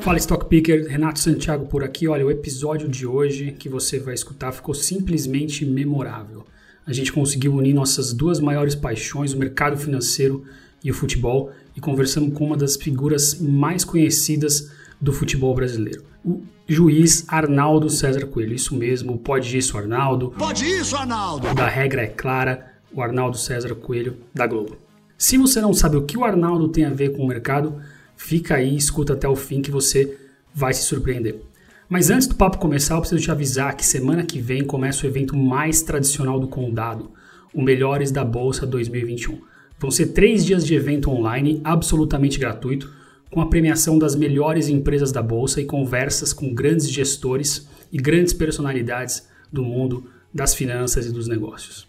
Fala Stock Picker, Renato Santiago por aqui. Olha, o episódio de hoje que você vai escutar ficou simplesmente memorável. A gente conseguiu unir nossas duas maiores paixões, o mercado financeiro e o futebol, e conversamos com uma das figuras mais conhecidas do futebol brasileiro, o juiz Arnaldo César Coelho. Isso mesmo, pode isso, Arnaldo. Pode isso, Arnaldo! Da regra é clara, o Arnaldo César Coelho da Globo. Se você não sabe o que o Arnaldo tem a ver com o mercado, fica aí escuta até o fim que você vai se surpreender. Mas antes do papo começar, eu preciso te avisar que semana que vem começa o evento mais tradicional do Condado, o Melhores da Bolsa 2021. Vão ser três dias de evento online absolutamente gratuito, com a premiação das melhores empresas da Bolsa e conversas com grandes gestores e grandes personalidades do mundo das finanças e dos negócios.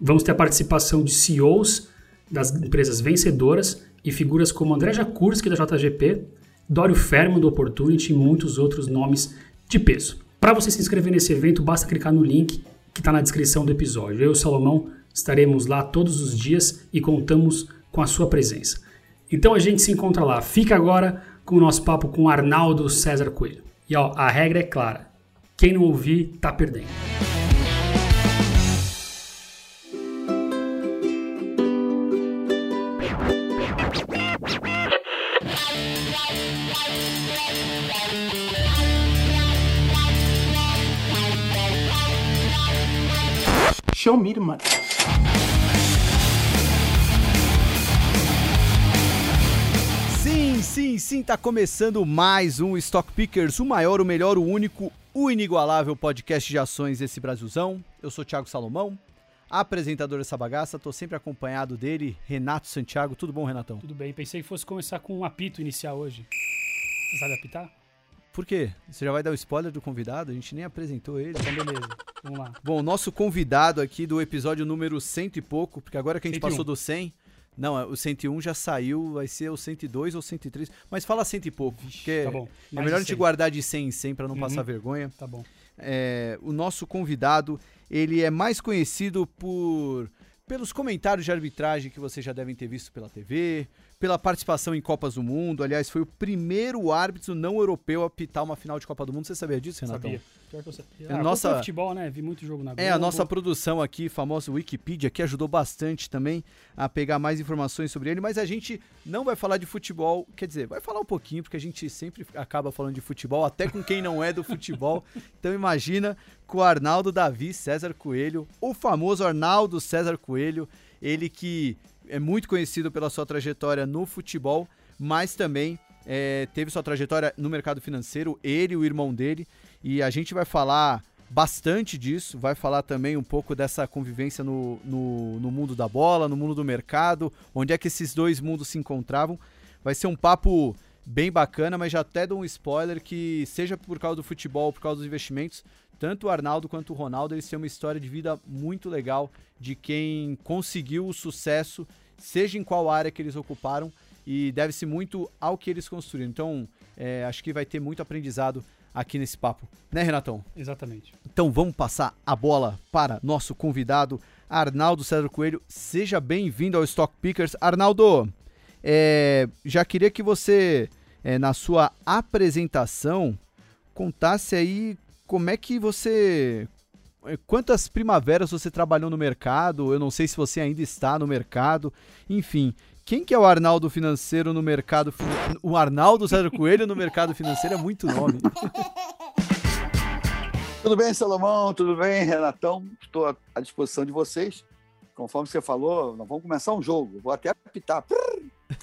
Vamos ter a participação de CEOs das empresas vencedoras e figuras como André Jakurski da JGP, Dório Fermo do Opportunity e muitos outros nomes de peso. Para você se inscrever nesse evento, basta clicar no link que está na descrição do episódio. Eu e o Salomão estaremos lá todos os dias e contamos com a sua presença. Então a gente se encontra lá. Fica agora com o nosso papo com Arnaldo César Coelho. E ó, a regra é clara: quem não ouvir, tá perdendo. Show me the money. Sim, sim, sim, tá começando mais um Stock Pickers, o maior, o melhor, o único, o inigualável podcast de ações desse Brasilzão. Eu sou Thiago Salomão, apresentador dessa bagaça, tô sempre acompanhado dele, Renato Santiago. Tudo bom, Renatão? Tudo bem, pensei que fosse começar com um apito inicial hoje. Você sabe apitar? Por quê? Você já vai dar o spoiler do convidado? A gente nem apresentou ele. Então beleza, vamos lá. Bom, nosso convidado aqui do episódio número cento e pouco, porque agora que a gente 101. passou do 100, não, o 101 já saiu, vai ser o 102 ou 103, mas fala cento e pouco, porque tá bom. é melhor a gente 100. guardar de 100 em 100 para não Uhum. passar vergonha. Tá bom. É, o nosso convidado, ele é mais conhecido por pelos comentários de arbitragem que vocês já devem ter visto pela TV, pela participação em Copas do Mundo. Aliás, foi o primeiro árbitro não europeu a apitar uma final de Copa do Mundo. Você sabia disso, Renatão? Sabia. Pior que eu sabia. É Ah, nossa- futebol, né? Vi muito jogo na Globo. É, a nossa produção aqui, famosa Wikipedia, que ajudou bastante também a pegar mais informações sobre ele, mas a gente não vai falar de futebol, quer dizer, vai falar um pouquinho, porque a gente sempre acaba falando de futebol, até com quem não é do futebol. Então imagina com o Arnaldo Davi César Coelho, o famoso Arnaldo César Coelho, ele que é muito conhecido pela sua trajetória no futebol, mas também é, teve sua trajetória no mercado financeiro, ele e o irmão dele, e a gente vai falar bastante disso, vai falar também um pouco dessa convivência no, no, no mundo da bola, no mundo do mercado, onde é que esses dois mundos se encontravam. Vai ser um papo bem bacana, mas já até dou um spoiler que seja por causa do futebol, por causa dos investimentos, tanto o Arnaldo quanto o Ronaldo, eles têm uma história de vida muito legal de quem conseguiu o sucesso, seja em qual área que eles ocuparam, e deve-se muito ao que eles construíram. Então, é, acho que vai ter muito aprendizado aqui nesse papo. Né, Renatão? Exatamente. Então vamos passar a bola para nosso convidado, Arnaldo César Coelho. Seja bem-vindo ao Stock Pickers. Arnaldo, é, já queria que você, é, na sua apresentação, contasse aí como é que você. é, Quantas primaveras você trabalhou no mercado? Eu não sei se você ainda está no mercado. Enfim, quem que é o Arnaldo financeiro no mercado? O Arnaldo César Coelho no mercado financeiro é muito nome. Tudo bem, Salomão? Tudo bem, Renatão? Estou à- à disposição de vocês. Conforme você falou, nós vamos começar um jogo. Vou até apitar.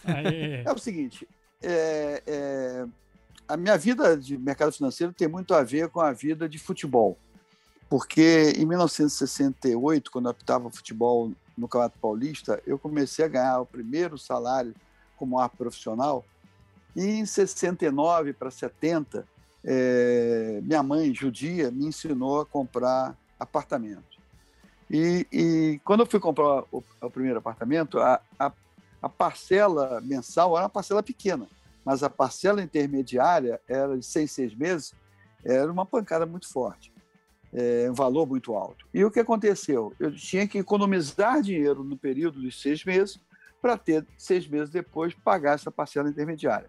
Aê. É o seguinte, é, é, a minha vida de mercado financeiro tem muito a ver com a vida de futebol. Porque em 1968, quando eu apitava futebol no Campeonato Paulista, eu comecei a ganhar o primeiro salário como árbitro profissional. E em 69 para 70, é, minha mãe, judia, me ensinou a comprar apartamento. E, e quando eu fui comprar o, o primeiro apartamento, a, a a parcela mensal era uma parcela pequena, mas a parcela intermediária era de seis, seis meses, era uma pancada muito forte, é, um valor muito alto. E o que aconteceu? Eu tinha que economizar dinheiro no período dos seis meses para ter seis meses depois pagar essa parcela intermediária.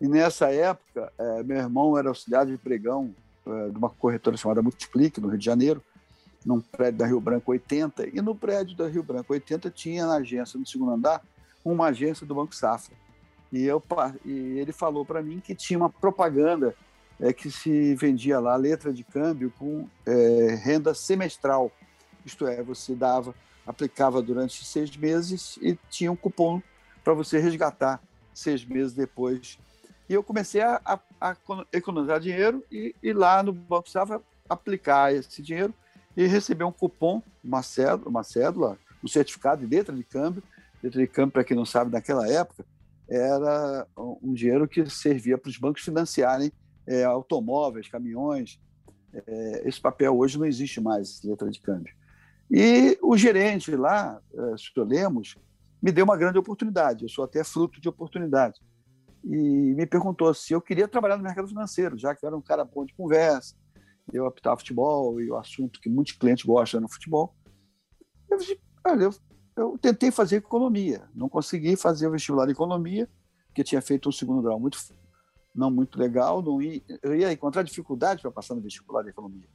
E nessa época, é, meu irmão era auxiliar de pregão é, de uma corretora chamada Multiplique, no Rio de Janeiro, num prédio da Rio Branco 80. E no prédio da Rio Branco 80 tinha na agência, no segundo andar, uma agência do Banco Safra. E, eu, e ele falou para mim que tinha uma propaganda é, que se vendia lá letra de câmbio com é, renda semestral. Isto é, você dava, aplicava durante seis meses e tinha um cupom para você resgatar seis meses depois. E eu comecei a, a, a economizar dinheiro e ir lá no Banco Safra aplicar esse dinheiro e receber um cupom, uma cédula, uma cédula um certificado de letra de câmbio. Letra de câmbio, para quem não sabe, naquela época, era um dinheiro que servia para os bancos financiarem é, automóveis, caminhões. É, esse papel hoje não existe mais, letra de câmbio. E o gerente lá, é, Sr. Lemos, me deu uma grande oportunidade. Eu sou até fruto de oportunidade. E me perguntou se eu queria trabalhar no mercado financeiro, já que eu era um cara bom de conversa, eu apitava futebol e o assunto que muitos clientes gostam no futebol. Eu disse, olha, eu, eu tentei fazer economia, não consegui fazer o vestibular de economia, porque tinha feito um segundo grau muito não muito legal, não ia, eu ia encontrar dificuldade para passar no vestibular de economia.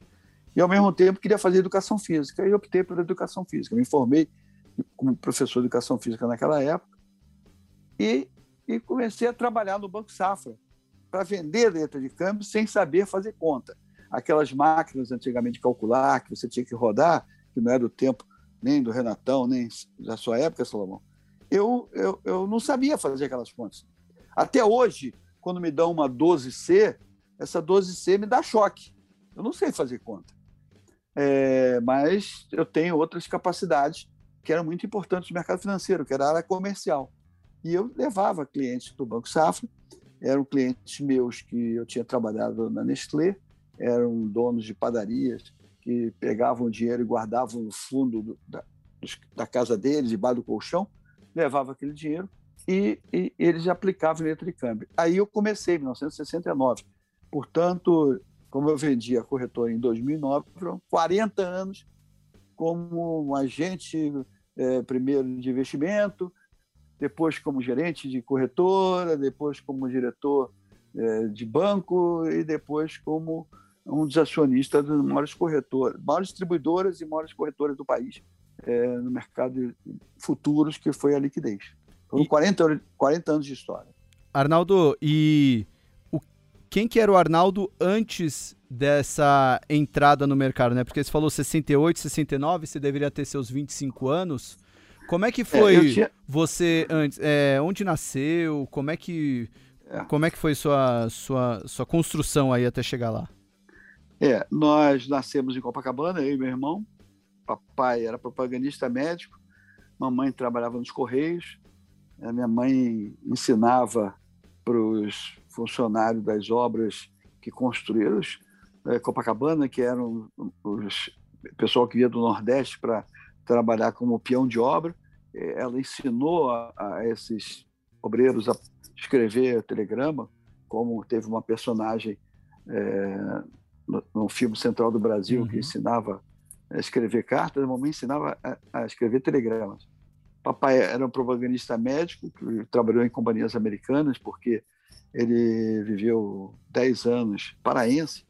E ao mesmo tempo queria fazer educação física, e optei pela educação física. Me formei como professor de educação física naquela época e, e comecei a trabalhar no Banco Safra para vender letra de câmbio sem saber fazer conta aquelas máquinas antigamente de calcular, que você tinha que rodar, que não era do tempo nem do Renatão, nem da sua época, Salomão, eu, eu, eu não sabia fazer aquelas contas. Até hoje, quando me dão uma 12C, essa 12C me dá choque. Eu não sei fazer conta. É, mas eu tenho outras capacidades que eram muito importantes no mercado financeiro, que era a área comercial. E eu levava clientes do Banco Safra, eram clientes meus que eu tinha trabalhado na Nestlé, eram donos de padarias que pegavam dinheiro e guardavam no fundo do, da, da, casa deles, debaixo do colchão, levavam aquele dinheiro e, e eles aplicavam letra de câmbio. Aí eu comecei em 1969. Portanto, como eu vendi a corretora em 2009, foram 40 anos como um agente, é, primeiro de investimento, depois como gerente de corretora, depois como diretor é, de banco e depois como um dos acionistas das maiores corretoras, maiores distribuidoras e maiores corretoras do país é, no mercado de futuros, que foi a liquidez. Foram e... 40, 40 anos de história. Arnaldo, e o, quem que era o Arnaldo antes dessa entrada no mercado, né? Porque você falou 68, 69, você deveria ter seus 25 anos. Como é que é, foi é, tinha... você antes? É, onde nasceu? Como é que é. como é que foi sua sua sua construção aí até chegar lá? É, nós nascemos em Copacabana, eu e meu irmão. Papai era propagandista médico, mamãe trabalhava nos Correios. A minha mãe ensinava para os funcionários das obras que construíram é, Copacabana, que eram os pessoal que ia do Nordeste para trabalhar como peão de obra. É, ela ensinou a, a esses obreiros a escrever telegrama, como teve uma personagem é, no, no filme Central do Brasil, uhum. que ensinava a escrever cartas, a mamãe ensinava a, a, escrever telegramas. Papai era um propagandista médico, que trabalhou em companhias americanas, porque ele viveu 10 anos, paraense,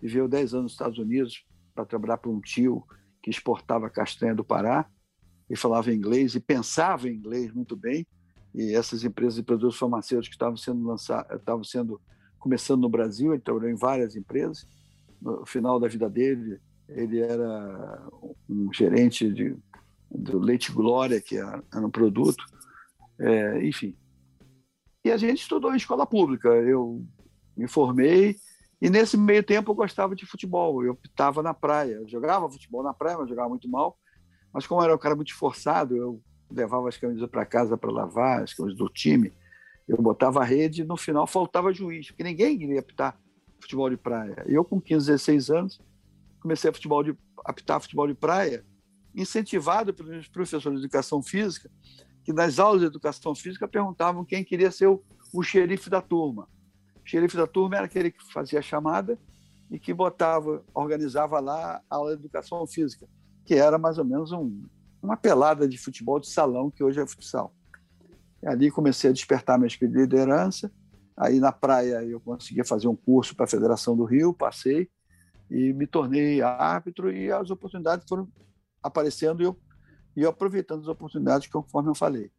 viveu 10 anos nos Estados Unidos para trabalhar para um tio que exportava castanha do Pará, e falava inglês e pensava em inglês muito bem, e essas empresas de produtos farmacêuticos estavam sendo lançadas, estavam sendo começando no Brasil, ele trabalhou em várias empresas, no final da vida dele, ele era um gerente de, do Leite Glória, que era, era um produto, é, enfim. E a gente estudou em escola pública. Eu me formei e nesse meio tempo eu gostava de futebol. Eu estava na praia, eu jogava futebol na praia, mas jogava muito mal. Mas como era um cara muito esforçado, eu levava as camisas para casa para lavar, as camisas do time. Eu botava a rede e no final faltava juiz, porque ninguém queria apitar futebol de praia. Eu, com 15, 16 anos, comecei a, futebol de, apitar futebol de praia, incentivado pelos professores de educação física, que nas aulas de educação física perguntavam quem queria ser o, o xerife da turma. O xerife da turma era aquele que fazia a chamada e que botava, organizava lá a aula de educação física, que era mais ou menos um, uma pelada de futebol de salão, que hoje é futsal. E ali comecei a despertar minha liderança Aí na praia eu consegui fazer um curso para a Federação do Rio, passei e me tornei árbitro e as oportunidades foram aparecendo e eu, e eu aproveitando as oportunidades conforme eu falei.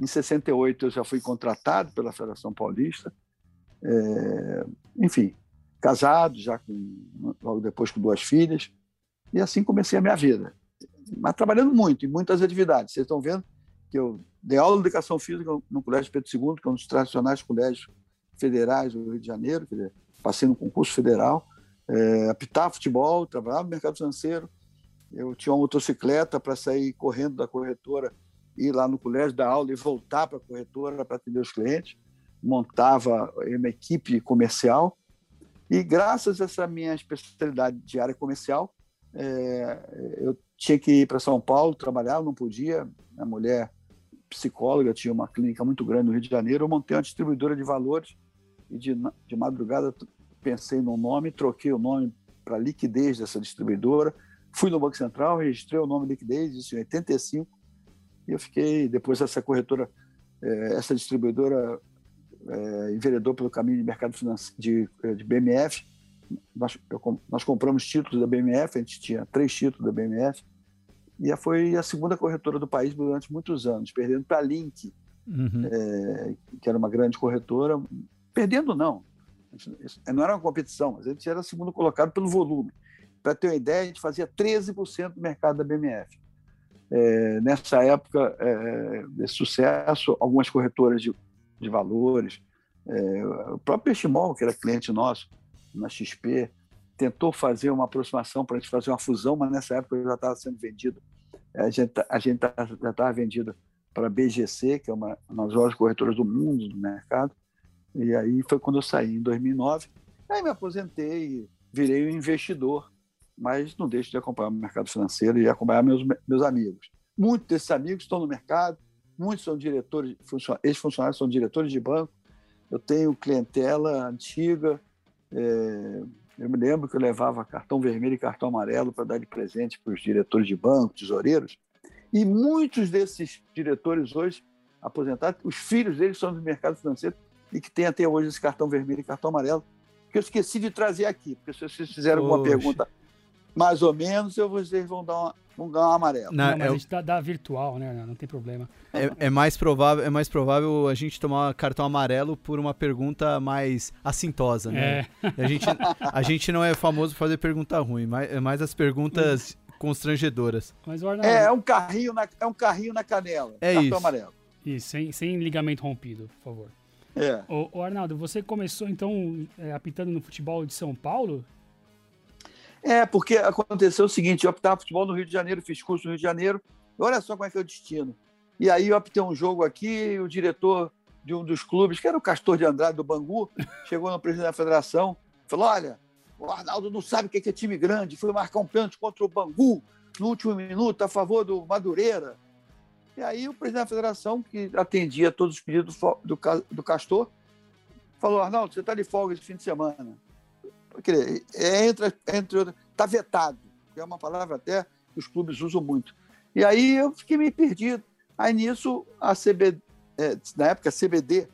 Em 68 eu já fui contratado pela Federação Paulista, é, enfim, casado já com, logo depois com duas filhas e assim comecei a minha vida. Mas trabalhando muito, em muitas atividades. Vocês estão vendo que eu dei aula de educação física no Colégio Pedro II, que é um dos tradicionais colégios federais do Rio de Janeiro, passei no concurso federal, é, apitar futebol, trabalhava no mercado financeiro. Eu tinha uma motocicleta para sair correndo da corretora, ir lá no colégio, dar aula e voltar para a corretora para atender os clientes. Montava uma equipe comercial. E graças a essa minha especialidade de área comercial, é, eu tinha que ir para São Paulo trabalhar, não podia. A mulher psicóloga tinha uma clínica muito grande no Rio de Janeiro. Eu montei uma distribuidora de valores e de, de madrugada pensei no nome, troquei o nome para liquidez dessa distribuidora, fui no Banco Central, registrei o nome liquidez, isso em 85, e eu fiquei, depois essa corretora, é, essa distribuidora é, enveredou pelo caminho de mercado financeiro de, é, de BMF, nós, eu, nós compramos títulos da BMF, a gente tinha três títulos da BMF, e foi a segunda corretora do país durante muitos anos, perdendo para a Link, uhum. é, que era uma grande corretora, Perdendo, não. Não era uma competição, mas a gente era segundo colocado pelo volume. Para ter uma ideia, a gente fazia 13% do mercado da BMF. É, nessa época é, de sucesso, algumas corretoras de, de valores, é, o próprio Peiximol, que era cliente nosso na XP, tentou fazer uma aproximação para a gente fazer uma fusão, mas nessa época já estava sendo vendido. A gente, a gente tá, já estava vendido para a BGC, que é uma, uma das maiores corretoras do mundo no mercado, e aí foi quando eu saí, em 2009. Aí me aposentei, virei um investidor, mas não deixo de acompanhar o mercado financeiro e acompanhar meus, meus amigos. Muitos desses amigos estão no mercado, muitos são diretores, ex-funcionários são diretores de banco. Eu tenho clientela antiga. É, eu me lembro que eu levava cartão vermelho e cartão amarelo para dar de presente para os diretores de banco, tesoureiros. E muitos desses diretores hoje aposentados, os filhos deles são do mercado financeiro e que tem até hoje esse cartão vermelho e cartão amarelo, que eu esqueci de trazer aqui, porque se vocês fizerem alguma pergunta mais ou menos, eu, vocês vão dar uma, vão dar um amarelo. Não, não mas é, a gente dá, dá, virtual, né? Não tem problema. É, é, mais provável, é mais provável a gente tomar cartão amarelo por uma pergunta mais assintosa, né? É. A, gente, a gente não é famoso por fazer pergunta ruim, mas é mais as perguntas constrangedoras. Mas, Arnaldo... é, é, um carrinho na, é um carrinho na canela. É cartão isso. amarelo. Isso, sem, sem ligamento rompido, por favor. É. Ô, ô Arnaldo, você começou então é, apitando no futebol de São Paulo? É, porque aconteceu o seguinte: eu apitava futebol no Rio de Janeiro, fiz curso no Rio de Janeiro. Olha só como é que é o destino. E aí eu apitei um jogo aqui, o diretor de um dos clubes, que era o Castor de Andrade do Bangu, chegou no presidente da federação, falou: Olha, o Arnaldo não sabe o que é time grande, foi marcar um pênalti contra o Bangu no último minuto a favor do Madureira. E aí o presidente da federação, que atendia todos os pedidos do, do Castor, falou, Arnaldo, você está de folga esse fim de semana. Porque é entre, entre outras, está vetado, é uma palavra até que os clubes usam muito. E aí eu fiquei meio perdido. Aí nisso, a CB, é, na época, a CBD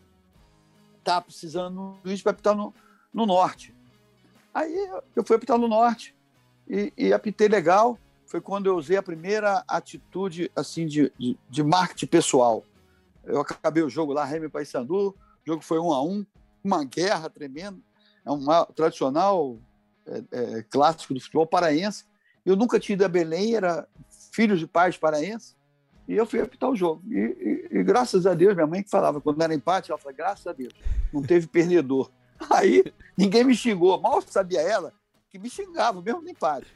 estava precisando do juiz para apitar no, no norte. Aí eu fui apitar no norte e, e apitei legal foi quando eu usei a primeira atitude assim de, de, de marketing pessoal. Eu acabei o jogo lá, Remy Paysandu, o jogo foi um a um, uma guerra tremenda, é um tradicional é, é, clássico do futebol paraense. Eu nunca tinha ido a Belém, era filho de pais paraenses, e eu fui apitar o jogo. E, e, e, graças a Deus, minha mãe que falava, quando era empate, ela falava, graças a Deus, não teve perdedor. Aí ninguém me xingou, mal sabia ela que me xingava, mesmo no empate.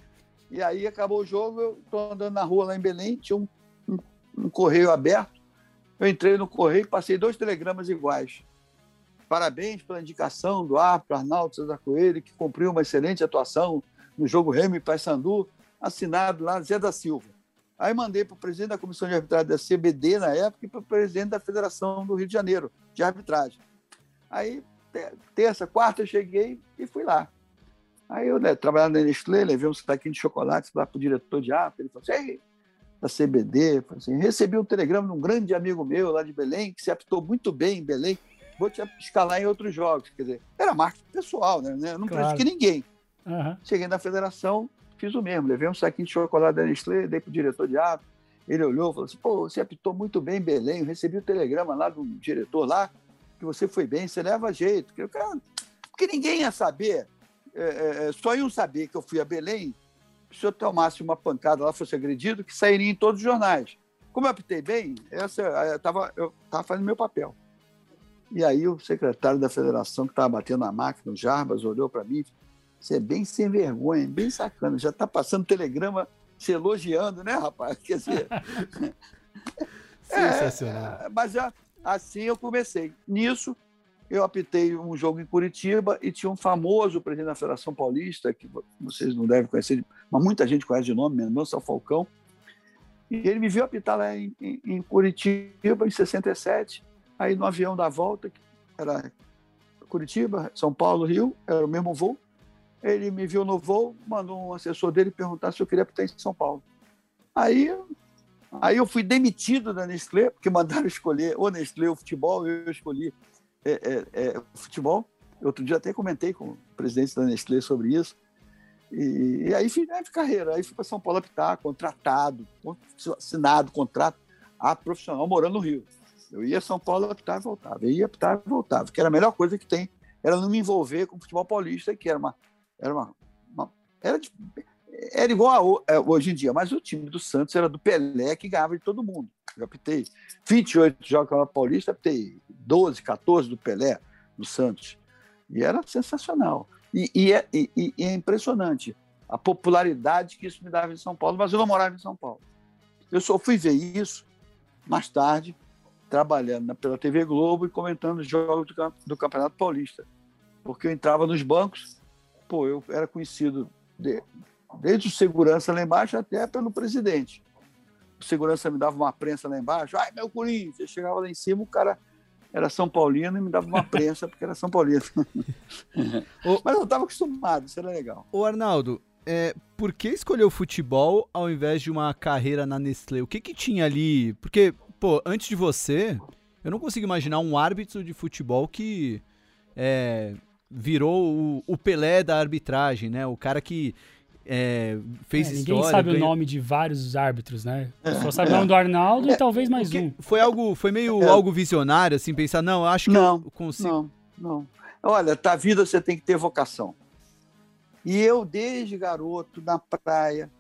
E aí acabou o jogo, eu estou andando na rua lá em Belém, tinha um, um, um correio aberto. Eu entrei no correio e passei dois telegramas iguais. Parabéns pela indicação do árbitro Arnaldo César Coelho, que cumpriu uma excelente atuação no jogo Remy Paysandu, assinado lá Zé da Silva. Aí mandei para o presidente da comissão de arbitragem da CBD na época e para o presidente da Federação do Rio de Janeiro de arbitragem. Aí, terça, quarta, eu cheguei e fui lá. Aí eu, né, trabalhando na Nestlé, levei um saquinho de chocolate lá para o diretor de arte, ele falou assim, da CBD, assim, recebi um telegrama de um grande amigo meu lá de Belém, que se apitou muito bem em Belém, vou te escalar em outros jogos. Quer dizer, era marketing pessoal, né? Eu não Claro. prejudiquei ninguém. Aham. Cheguei na federação, fiz o mesmo. Levei um saquinho de chocolate da Nestlé, dei pro diretor de árbitro. Ele olhou e falou assim: pô, você apitou muito bem em Belém. Eu recebi o telegrama lá do diretor lá, que você foi bem, você leva jeito. Eu, cara, porque ninguém ia saber, é, é, é, só iam saber que eu fui a Belém se eu tomasse uma pancada lá, fosse agredido, que sairia em todos os jornais. Como eu apitei bem, essa, eu estava eu tava fazendo meu papel. E aí o secretário da federação, que estava batendo na máquina, o Jarbas, olhou para mim você é bem sem vergonha, bem sacana. Já está passando telegrama se elogiando, né, rapaz? Quer dizer, Sensacional. é, mas já, assim eu comecei. Nisso, eu apitei um jogo em Curitiba e tinha um famoso presidente da Federação Paulista, que vocês não devem conhecer, mas muita gente conhece de nome, Mendonça Falcão. E ele me viu apitar lá em, em, em Curitiba, em 67. Aí no avião da volta, que era Curitiba, São Paulo, Rio, era o mesmo voo. Ele me viu no voo, mandou um assessor dele perguntar se eu queria apitar em São Paulo. Aí, aí eu fui demitido da Nestlé, porque mandaram escolher ou Nestlé ou futebol, eu escolhi é, é, é, futebol. Outro dia até comentei com o presidente da Nestlé sobre isso. E, e aí fiz né, de carreira. Aí fui para São Paulo apitar, contratado, assinado contrato a profissional morando no Rio. Eu ia a São Paulo apitar e voltava. Eu ia apitar e voltava, que era a melhor coisa que tem. Era não me envolver com o futebol paulista, que era uma. Era, uma, uma era, de, era igual a, hoje em dia, mas o time do Santos era do Pelé que ganhava de todo mundo. Eu apitei 28 jogos com a Paulista, apitei 12, 14 do Pelé, do Santos. E era sensacional. E, e, é, e, e, é, impressionante a popularidade que isso me dava em São Paulo, mas eu não morava em São Paulo. Eu só fui ver isso mais tarde, trabalhando pela TV Globo e comentando os jogos do, do, Campeonato Paulista. Porque eu entrava nos bancos, pô, eu era conhecido de, desde o segurança lá embaixo até pelo presidente. O segurança me dava uma prensa lá embaixo, ai, meu Corinthians! Eu chegava lá em cima, o cara era São Paulino e me dava uma prensa porque era São Paulino. Mas eu estava acostumado, isso era legal. Ô Arnaldo, é, por que escolheu futebol ao invés de uma carreira na Nestlé? O que que tinha ali? Porque, pô, antes de você, eu não consigo imaginar um árbitro de futebol que é, virou o, o, Pelé da arbitragem, né? O cara que é, fez é, história. Ninguém sabe ganhou... o nome de vários árbitros, né? Só sabe o nome do Arnaldo e talvez mais um. Foi algo, foi meio algo visionário, assim, pensar, não, acho que não, eu consigo. Não, não. Olha, tá vida você tem que ter vocação. E eu, desde garoto, na praia,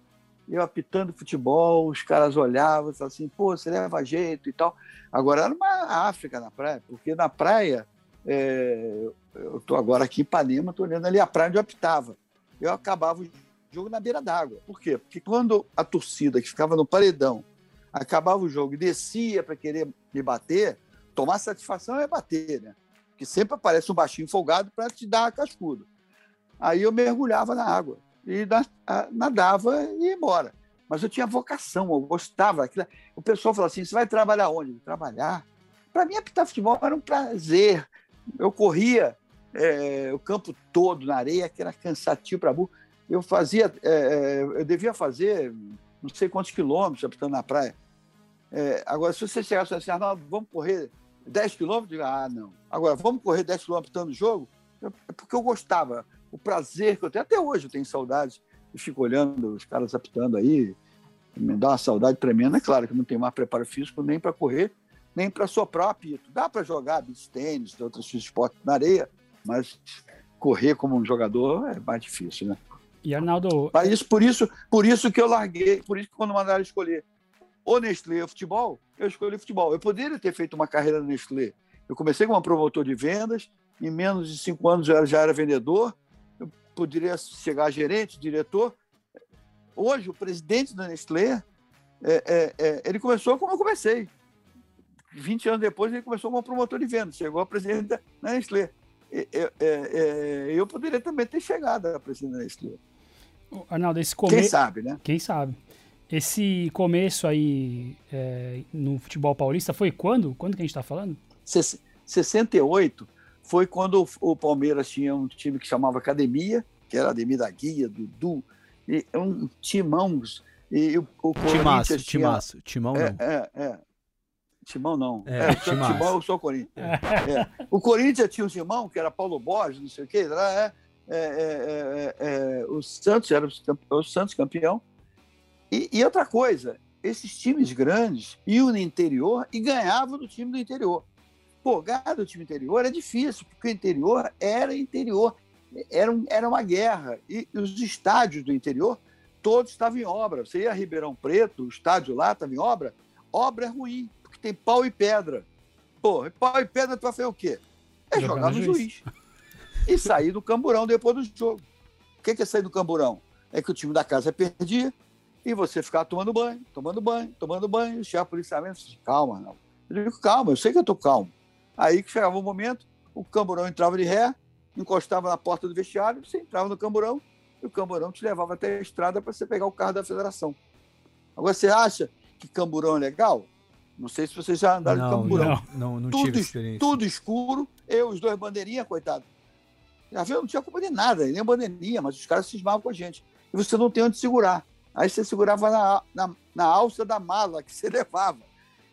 eu apitando futebol, os caras olhavam e assim, pô, você leva jeito e tal. Agora era uma África na praia, porque na praia, é, eu estou agora aqui em Ipanema, estou olhando ali a praia onde eu apitava. Eu acabava o jogo na beira d'água. Por quê? Porque quando a torcida que ficava no paredão acabava o jogo e descia para querer me bater, tomar satisfação é bater, né? Porque sempre aparece um baixinho folgado para te dar cascudo. Aí eu mergulhava na água e nadava e ia embora. Mas eu tinha vocação, eu gostava. Daquilo. O pessoal falou assim: você vai trabalhar onde? Trabalhar. Para mim, apitar futebol era um prazer. Eu corria é, o campo todo na areia, que era cansativo para burro. Eu fazia, é, eu devia fazer não sei quantos quilômetros apitando na praia. É, agora, se você chegasse assim, Arnaldo, vamos correr 10 quilômetros, eu ah, não. Agora, vamos correr 10 quilômetros apitando o jogo? É porque eu gostava o prazer que eu tenho. Até hoje eu tenho saudades e fico olhando os caras apitando aí. Me dá uma saudade tremenda. É claro que não tenho mais preparo físico nem para correr, nem para soprar apito. Dá para jogar beach tênis, outros esportes na areia, mas correr como um jogador é mais difícil, né? E Arnaldo. Mas isso, por, isso, por isso que eu larguei, por isso que quando mandaram escolher o Nestlé ou futebol, eu escolhi futebol. Eu poderia ter feito uma carreira no Nestlé. Eu comecei como promotor de vendas, em menos de cinco anos eu já era vendedor, poderia chegar a gerente, diretor. Hoje, o presidente da Nestlé, é, é, é, ele começou como eu comecei. 20 anos depois, ele começou como promotor de vendas, chegou a presidente da Nestlé. eu poderia também ter chegado a presidente da Nestlé. Arnaldo, esse começo. Quem sabe, né? Quem sabe. Esse começo aí é, no futebol paulista foi quando? Quando que a gente está falando? 68 foi quando o Palmeiras tinha um time que chamava Academia, que era Ademir da Guia, Dudu, e um timão. E o, o timaço, tinha, timaço, timão é, não. É, é. Timão não. É, É. Timão eu sou o Corinthians. É. O Corinthians tinha o Timão, que era Paulo Borges, não sei o quê. Lá, é, é, é, é, é, o Santos era o Santos campeão. E, e outra coisa, esses times grandes iam no interior e ganhavam do time do interior. Pô, ganhar do time interior é difícil, porque o interior era interior. Era, um- era uma guerra. E os estádios do interior, todos estavam em obra. Você ia a Ribeirão Preto, o estádio lá estava em obra. Obra é ruim, porque tem pau e pedra. Pô, pau e pedra, tu vai fazer o quê? É Jogar jogar no no juiz. juiz. E sair do camburão depois do jogo. O que é sair do camburão? É que o time da casa perdia e você ficava tomando banho, tomando banho, tomando banho. O chefe policiamento calma, não. Eu digo, calma, eu sei que eu tô calmo. Aí que chegava o momento, o camburão entrava de ré, encostava na porta do vestiário, você entrava no camburão e o camburão te levava até a estrada para você pegar o carro da federação. Agora, você acha que camburão é legal? Não sei se vocês já andaram de Não, camburão. não, não, não Tudo, tive experiência. tudo escuro, eu, os dois bandeirinha, coitado. Já viu? Não tinha culpa de nada, nem bandeirinha, mas os caras cismavam com a gente. E você não tem onde segurar. Aí você segurava na, na, na alça da mala que você levava.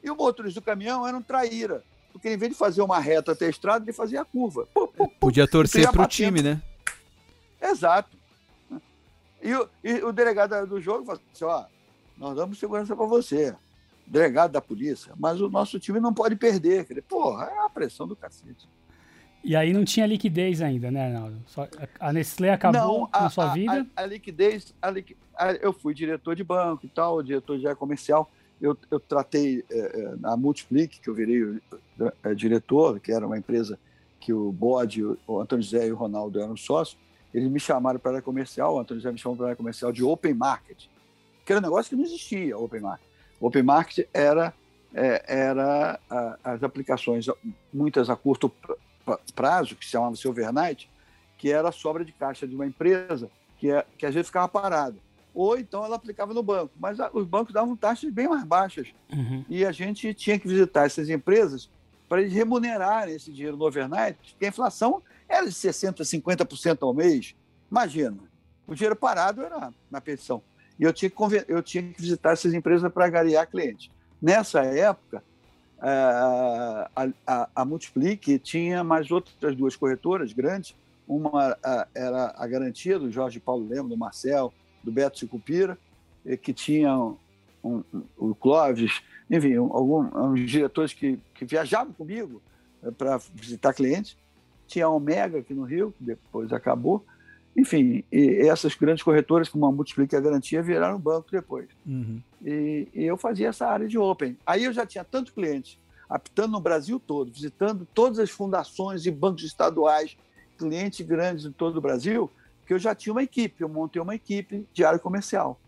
E o motorista do caminhão era um traíra. Porque em vez de fazer uma reta até a estrada, ele fazia a curva. Pô, pô. Podia torcer pro batendo. time, né? Exato. E o, e o delegado do jogo falou assim: ó, nós damos segurança para você, delegado da polícia, mas o nosso time não pode perder. Porra, é a pressão do cacete. E aí não tinha liquidez ainda, né, Arnaldo? Só- a Nestlé acabou a, na sua a- vida. A, a liquidez, eu fui diretor de banco e tal, diretor de área comercial. Eu, eu tratei eh, na Multiplique, que eu virei eh, diretor, que era uma empresa que o Bode, o, Antônio José e o Ronaldo eram sócios. Eles me chamaram para a área comercial, o Antônio José me chamou para a área comercial de Open Market, que era um negócio que não existia, Open Market. Open Market era, eh, era a- as aplicações, muitas a curto prazo, que se chamava overnight, que era a sobra de caixa de uma empresa que, é, que às vezes ficava parada. Ou então ela aplicava no banco. Mas a- os bancos davam taxas bem mais baixas. Uhum. E a gente tinha que visitar essas empresas para eles remunerarem esse dinheiro no overnight, porque a inflação era de 60%, 50% ao mês. Imagina, o dinheiro parado era na petição. E eu tinha que, eu tinha que visitar essas empresas para agariar clientes. Nessa época, a, a, a, a Multiplique tinha mais outras duas corretoras grandes. Uma a, era a garantia do Jorge Paulo Lemos, do Marcel, do Beto Sicupira, que tinham um, um, o Clóvis, enfim, um, algum, uns diretores que, que viajavam comigo para visitar clientes. Tinha a Omega aqui no Rio, que depois acabou. Enfim, e essas grandes corretoras, como a Multiplique e a Garantia, viraram banco depois. Uhum. E, e eu fazia essa área de Open. Aí eu já tinha tanto cliente, apitando no Brasil todo, visitando todas as fundações e bancos estaduais, clientes grandes em todo o Brasil, que eu já tinha uma equipe. Eu montei uma equipe de área comercial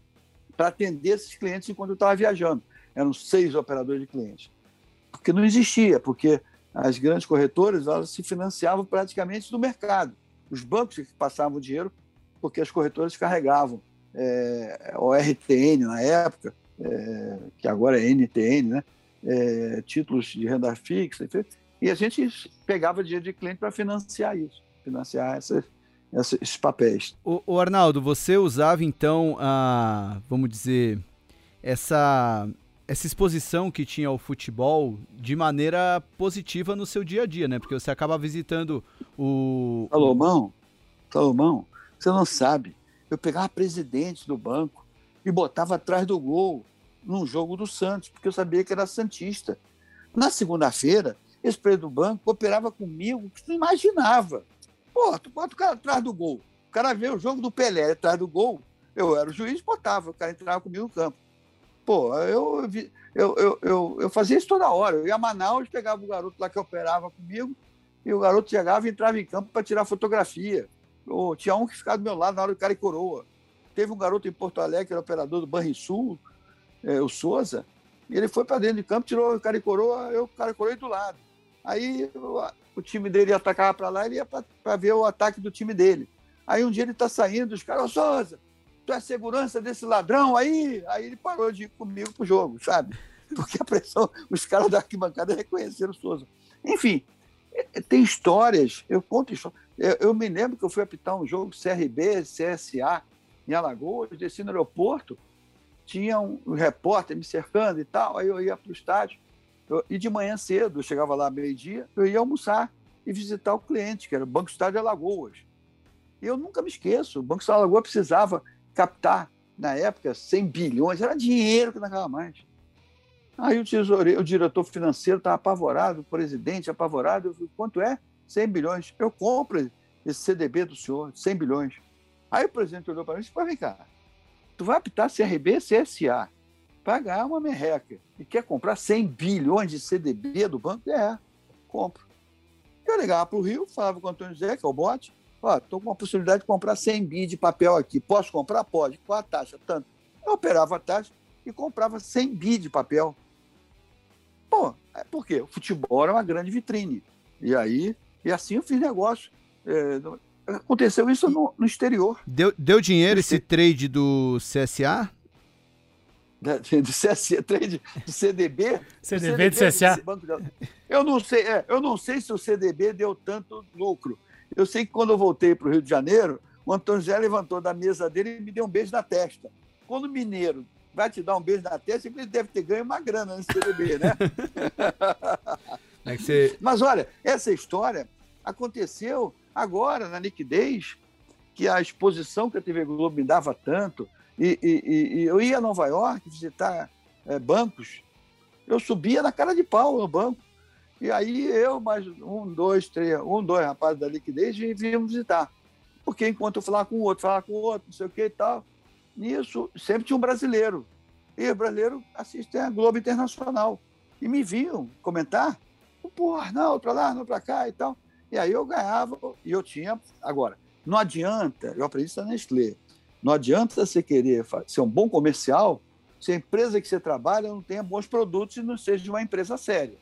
para atender esses clientes enquanto eu estava viajando. Eram seis operadores de clientes. Porque não existia, porque as grandes corretoras elas se financiavam praticamente do mercado. Os bancos que passavam o dinheiro, porque as corretoras carregavam é, o RTN na época, é, que agora é NTN, né? É, títulos de renda fixa, enfim, e a gente pegava dinheiro de cliente para financiar isso, financiar essas, esses papéis. Ô, ô, Arnaldo, você usava então a, vamos dizer, essa essa exposição que tinha ao futebol de maneira positiva no seu dia a dia, né? Porque você acaba visitando o Salomão, Salomão, você não sabe, eu pegava presidente do banco e botava atrás do gol num jogo do Santos, porque eu sabia que era Santista. Na segunda-feira, esse presidente do banco operava comigo que tu não imaginava. Pô, tu bota o cara atrás do gol. O cara vê o jogo do Pelé atrás do gol, eu era o juiz, botava, o cara entrava comigo no campo. Pô, eu, eu, eu, eu, eu fazia isso toda hora. Eu ia a Manaus, pegava o garoto lá que operava comigo, e o garoto chegava e entrava em campo para tirar fotografia. Ou tinha um que ficava do meu lado na hora do cara e coroa. Teve um garoto em Porto Alegre, que era operador do Banrisul, é, o Souza, e ele foi para dentro de campo, tirou o cara e coroa, eu o cara e coroei do lado. Aí o, o time dele atacava para lá, ele ia para ver o ataque do time dele. Aí um dia ele está saindo, os caras, ô Souza, tu é segurança desse ladrão aí? Aí ele parou de ir comigo pro jogo, sabe? Porque a pressão, os caras da arquibancada reconheceram o Souza. Enfim, é, tem histórias, eu conto histórias. Eu, eu me lembro que eu fui apitar um jogo CRB, CSA, em Alagoas, desci no aeroporto, tinha um, repórter me cercando e tal, aí eu ia para o estádio, Eu, e de manhã cedo, eu chegava lá meio-dia, eu ia almoçar e visitar o cliente, que era o Banco Estado de Alagoas. E eu nunca me esqueço, o Banco Estado de Alagoas precisava captar, na época, 100 bilhões, era dinheiro que não acabava mais. Aí o tesoureiro, o diretor financeiro estava apavorado, o presidente apavorado, eu falei, quanto é? 100 bilhões. Eu compro esse CDB do senhor, 100 bilhões. Aí o presidente olhou para mim e disse, vem cá, tu vai apitar CRB, CSA, para ganhar uma merreca e quer comprar 100 bilhões de CDB do banco? É, compro. Eu ligava para o Rio, falava com o Antônio José, que é o bote, ó, estou com a possibilidade de comprar 100 bi de papel aqui. Posso comprar? Pode. Qual a taxa? Tanto. Eu operava a taxa e comprava 100 bi de papel. Pô, é por quê? O futebol era uma grande vitrine. E aí, e assim eu fiz negócio. É, aconteceu isso no, no exterior. Deu, deu dinheiro esse trade do CSA? do CSA, trade do CDB. CDB do CSA. Eu não sei, é, eu não sei se o CDB deu tanto lucro. Eu sei que quando eu voltei para o Rio de Janeiro, o Antônio Zé levantou da mesa dele e me deu um beijo na testa. Quando o mineiro vai te dar um beijo na testa, ele deve ter ganho uma grana nesse CDB, né? É você... Mas olha, essa história aconteceu agora na liquidez, que a exposição que a TV Globo me dava tanto, e, e, e eu ia a Nova York visitar é, bancos, eu subia na cara de pau no banco. E aí eu, mais um, dois, três, um, dois rapazes da liquidez, víamos visitar. Porque enquanto eu falava com o outro, falava com o outro, não sei o que e tal, nisso sempre tinha um brasileiro. E o brasileiro assiste a Globo Internacional. E me viam comentar, pô, Arnaldo, para lá, Arnaldo para cá e tal. E aí eu ganhava, e eu tinha. Agora, não adianta, eu aprendi isso na Nestlé, não adianta você querer ser um bom comercial se a empresa que você trabalha não tenha bons produtos e não seja uma empresa séria.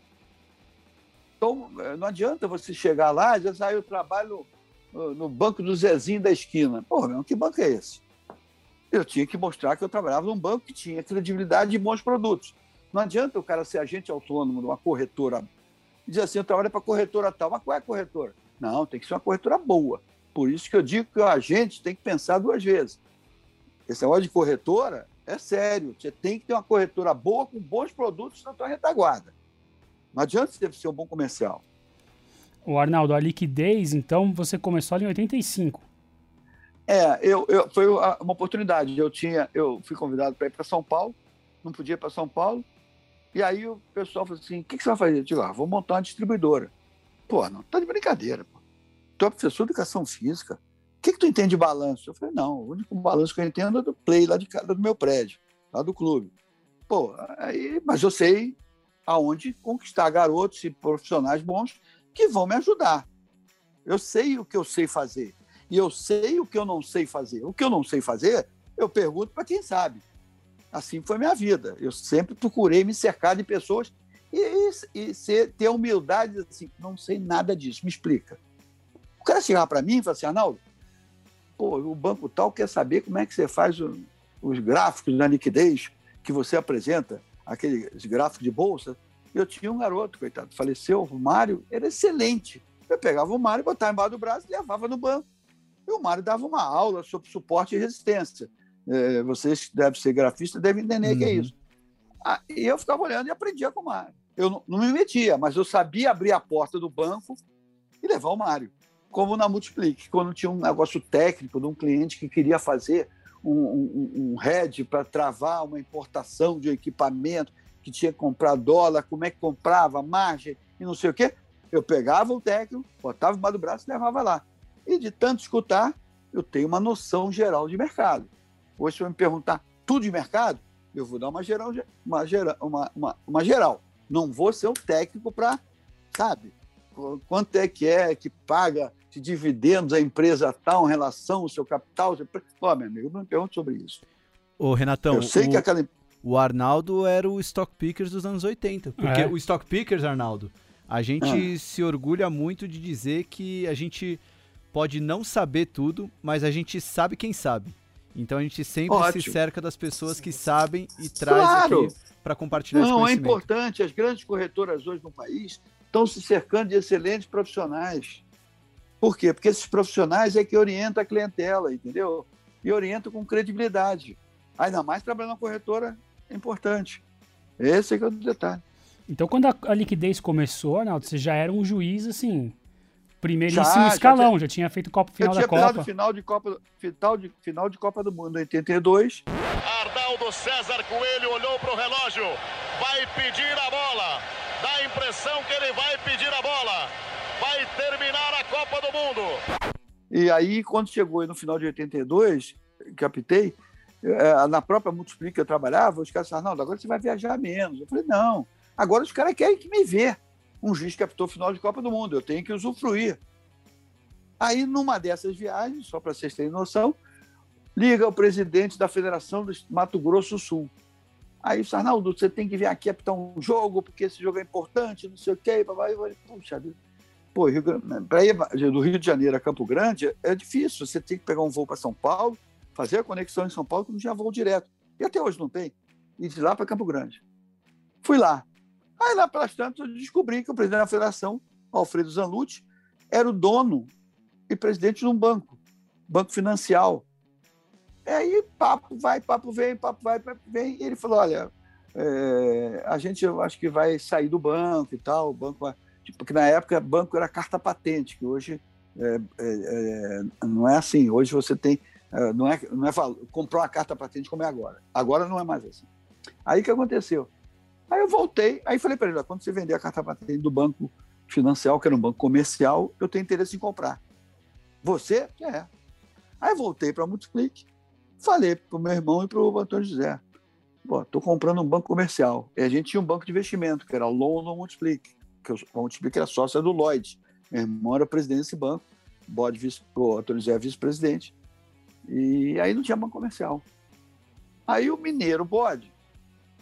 Então, eh, não adianta você chegar lá e dizer, ah, eu trabalho no, no banco do Zezinho da esquina. Pô, meu, que banco é esse? Eu tinha que mostrar que eu trabalhava num banco que tinha credibilidade e bons produtos. Não adianta o cara ser agente autônomo de uma corretora e dizer assim, eu trabalho para corretora tal. Mas qual é a corretora? Não, tem que ser uma corretora boa. Por isso que eu digo que o agente tem que pensar duas vezes. Esse negócio de corretora é sério. Você tem que ter uma corretora boa com bons produtos na tua retaguarda. Não adianta você ser um bom comercial. O Arnaldo, a liquidez, então, você começou ali em 85. É, eu, eu, foi uma oportunidade. Eu tinha, eu fui convidado para ir para São Paulo, não podia ir para São Paulo. E aí o pessoal falou assim: o que, que você vai fazer? Eu digo, ah, vou montar uma distribuidora. Pô, não, tá de brincadeira. Pô. Tu é professor de educação física que, que tu entende de balanço? Eu falei, não, o único balanço que eu entendo é do play lá de casa do meu prédio, lá do clube. Pô, aí, mas eu sei aonde conquistar garotos e profissionais bons que vão me ajudar. Eu sei o que eu sei fazer. E eu sei o que eu não sei fazer. O que eu não sei fazer, eu pergunto para quem sabe. Assim foi minha vida. Eu sempre procurei me cercar de pessoas e, e, e ter a humildade assim, não sei nada disso, me explica. O cara chegava para mim e falava assim, Arnaldo, pô, o banco tal quer saber como é que você faz o, os gráficos da liquidez que você apresenta, aqueles gráficos de bolsa. Eu tinha um garoto, coitado, faleceu, o Mário, era excelente. Eu pegava o Mário, botava embaixo do braço e levava no banco. E o Mário dava uma aula sobre suporte e resistência. É, vocês que devem ser grafistas devem entender o uhum. que é uhum. isso. Ah, e eu ficava olhando e aprendia com o Mário. Eu não, não me metia, mas eu sabia abrir a porta do banco e levar o Mário como na Multiplique, quando tinha um negócio técnico de um cliente que queria fazer um, um, head para travar uma importação de equipamento, que tinha que comprar dólar, como é que comprava, margem e não sei o quê. Eu pegava o técnico, botava embaixo do braço e levava lá. E de tanto escutar, eu tenho uma noção geral de mercado. Hoje, se eu me perguntar tudo de mercado, eu vou dar uma geral, uma, uma, uma, uma geral. Não vou ser um técnico para, sabe, quanto é que é que paga de dividendos a empresa tal em relação ao seu capital. Ó, meu amigo, não me pergunte sobre isso. Ô, Renatão, eu sei o, que aquela... o Arnaldo era o Stock Pickers dos anos 80. Porque é. o Stock Pickers, Arnaldo, a gente ah. se orgulha muito de dizer que a gente pode não saber tudo, mas a gente sabe quem sabe. Então a gente sempre Ótimo. se cerca das pessoas que sabem e traz claro. aqui para compartilhar Não, esse é importante. As grandes corretoras hoje no país estão se cercando de excelentes profissionais. Por quê? Porque esses profissionais é que orientam a clientela, entendeu? E orientam com credibilidade. Ainda mais trabalhando na corretora é importante. Esse é que é o detalhe. Então, quando a, a liquidez começou, Arnaldo, você já era um juiz, assim, primeiríssimo Já, já escalão, já tinha- tinha, feito Copa, final eu tinha da pegado Copa. final de Copa, final de, final de Copa do Mundo em 82. Arnaldo César Coelho olhou para o relógio. Vai pedir a bola. Dá a impressão que ele vai pedir a bola. Vai terminar a Copa do Mundo. E aí, quando chegou no final de 82, que eh, na própria Multiplica que eu trabalhava, os caras falaram, não, agora você vai viajar menos. Eu falei, não, agora os caras querem que me vê. Um juiz que apitou final de Copa do Mundo, eu tenho que usufruir. Aí, numa dessas viagens, só para vocês terem noção, liga o presidente da Federação do Mato Grosso Sul. Aí, Sarnaldo, você tem que vir aqui apitar um jogo, porque esse jogo é importante, não sei o quê. papai. Eu falei, puxa vida. Pô, para ir do Rio de Janeiro a Campo Grande é difícil. Você tem que pegar um voo para São Paulo, fazer a conexão em São Paulo, que não tinha voo direto. E até hoje não tem. E de lá para Campo Grande. Fui lá. Aí lá pelas tantas eu descobri que o presidente da federação, Alfredo Zanucci, era o dono e presidente de um banco, banco financial. E aí papo vai, papo vem, papo vai, papo vem. E ele falou: olha, é, a gente eu acho que vai sair do banco e tal, o banco vai. Tipo, porque na época banco era carta patente, que hoje é, é, é, não é assim. Hoje você tem. é, não é, não é comprar uma carta patente como é agora. Agora não é mais assim. Aí que aconteceu? Aí eu voltei, aí falei para ele: "Ó, quando você vender a carta patente do banco financial, que era um banco comercial, eu tenho interesse em comprar. Você? É. Aí voltei para a Multiplique, falei para o meu irmão e para o Antônio José: estou comprando um banco comercial. E a gente tinha um banco de investimento, que era o London Multiplique, que eu- a Multiplique era sócia do Lloyd. Meu irmão era presidente desse banco, Bode, vice, o Antônio José vice-presidente. E aí não tinha banco comercial. Aí o mineiro Bode,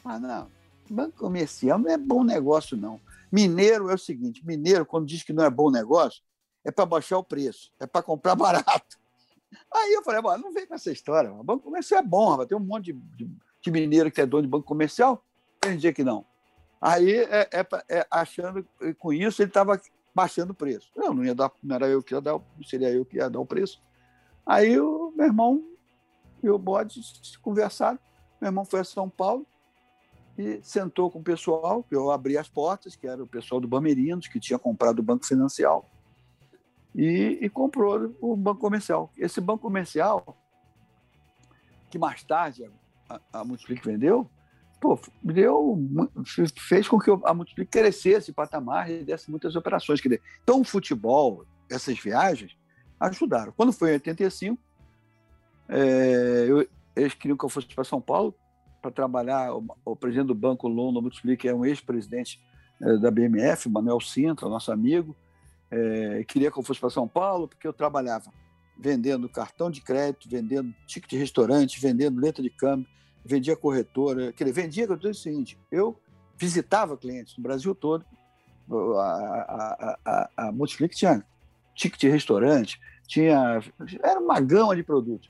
ah, não, banco comercial não é bom negócio, não. Mineiro é o seguinte: mineiro, quando diz que não é bom negócio, é para baixar o preço, é para comprar barato. Aí eu falei, "Bom, não vem com essa história. O banco comercial é bom, tem um monte de, de, de mineiro que é dono de banco comercial, tem dia que não. Aí, é, é é achando com isso, ele estava baixando o preço. Eu não ia dar, não era eu que ia dar, não seria eu que ia dar o preço. Aí o meu irmão e o Bode se conversaram. Meu irmão foi a São Paulo e sentou com o pessoal, que eu abri as portas, que era o pessoal do Bamerinos, que tinha comprado o Banco Financial, e, e comprou o Banco Comercial. Esse Banco Comercial, que mais tarde a, a vendeu, pô, deu, fez com que a Multiplique crescesse patamar e desse muitas operações. Quer dizer, então, o futebol, essas viagens, ajudaram. Quando foi em 85, é, eu, eles queriam que eu fosse para São Paulo para trabalhar. O, o presidente do Banco London Multiplique é um ex-presidente eh, da BMF, Manuel Sintra, nosso amigo. Eh, queria que eu fosse para São Paulo porque eu trabalhava vendendo cartão de crédito, vendendo ticket de restaurante, vendendo letra de câmbio, vendia corretora. Quer dizer, vendia, eu digo o seguinte, eu visitava clientes no Brasil todo. A, a, a, a, Multiplique tinha ticket de restaurante, tinha era uma gama de produtos.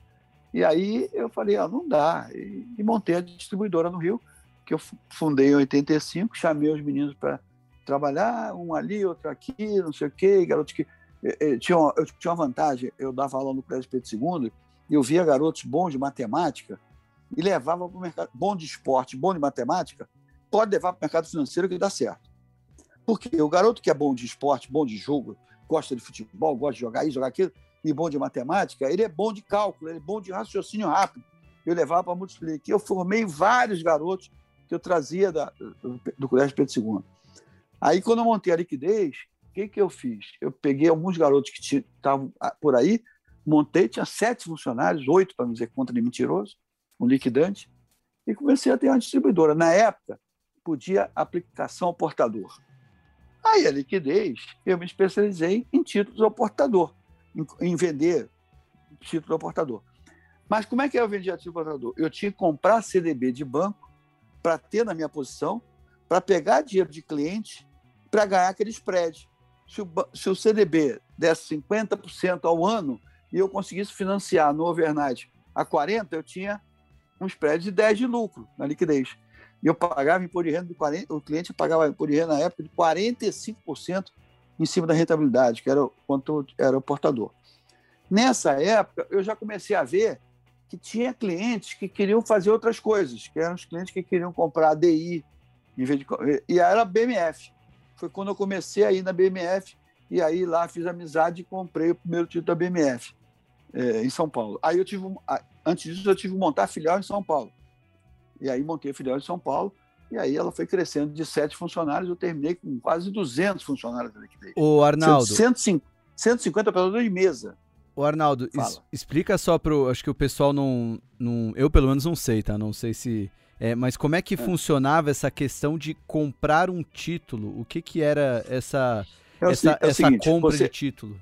E aí eu falei, ah, não dá. E, e montei a distribuidora no Rio, que eu fu- fundei em 85, chamei os meninos para trabalhar, um ali, outro aqui, não sei o quê, garotos que. eh, tinha uma- eu tinha uma vantagem, eu dava aula no Colégio Pedro II, e eu via garotos bons de matemática e levava para o mercado. Bom de esporte, bom de matemática, pode levar para o mercado financeiro que dá certo. Porque o garoto que é bom de esporte, bom de jogo, gosta de futebol, gosta de jogar isso, jogar aquilo, e bom de matemática, ele é bom de cálculo, ele é bom de raciocínio rápido. Eu levava para Multiplique. Eu formei vários garotos que eu trazia da, do, Colégio Pedro II. Aí, quando eu montei a liquidez, o que, que eu fiz? Eu peguei alguns garotos que estavam ah, por aí, montei, tinha sete funcionários, oito, para não dizer conta de mentiroso, um liquidante, e comecei a ter uma distribuidora. Na época, podia aplicação ao portador. Aí, a liquidez, eu me especializei em títulos ao portador, em, em vender título ao portador. Mas como é que eu vendia título ao portador? Eu tinha que comprar CDB de banco para ter na minha posição, para pegar dinheiro de cliente, para ganhar aquele spread. Se o, se o CDB desse 50% ao ano e eu conseguisse financiar no overnight a 40%, eu tinha um spread de 10% de lucro na liquidez. E eu pagava imposto de renda de 40%, o cliente pagava imposto de renda na época de 45% em cima da rentabilidade, que era quanto era o portador. Nessa época, eu já comecei a ver que tinha clientes que queriam fazer outras coisas, que eram os clientes que queriam comprar ADI, Em vez de, e era BMF. Foi quando eu comecei a ir na BMF e aí lá fiz amizade e comprei o primeiro título da BMF é, em São Paulo. Aí eu tive, antes disso eu tive que montar filial em São Paulo. E aí montei a filial em São Paulo e aí ela foi crescendo de sete funcionários, eu terminei com quase 200 funcionários da equipe. O Arnaldo. 150, 150 operadores de mesa. O Arnaldo, es, explica só pro. Acho que o pessoal não, não. Eu pelo menos não sei, tá? Não sei se. É, mas como é que é. funcionava essa questão de comprar um título? O que que era essa, é essa, é essa seguinte, compra você, de título?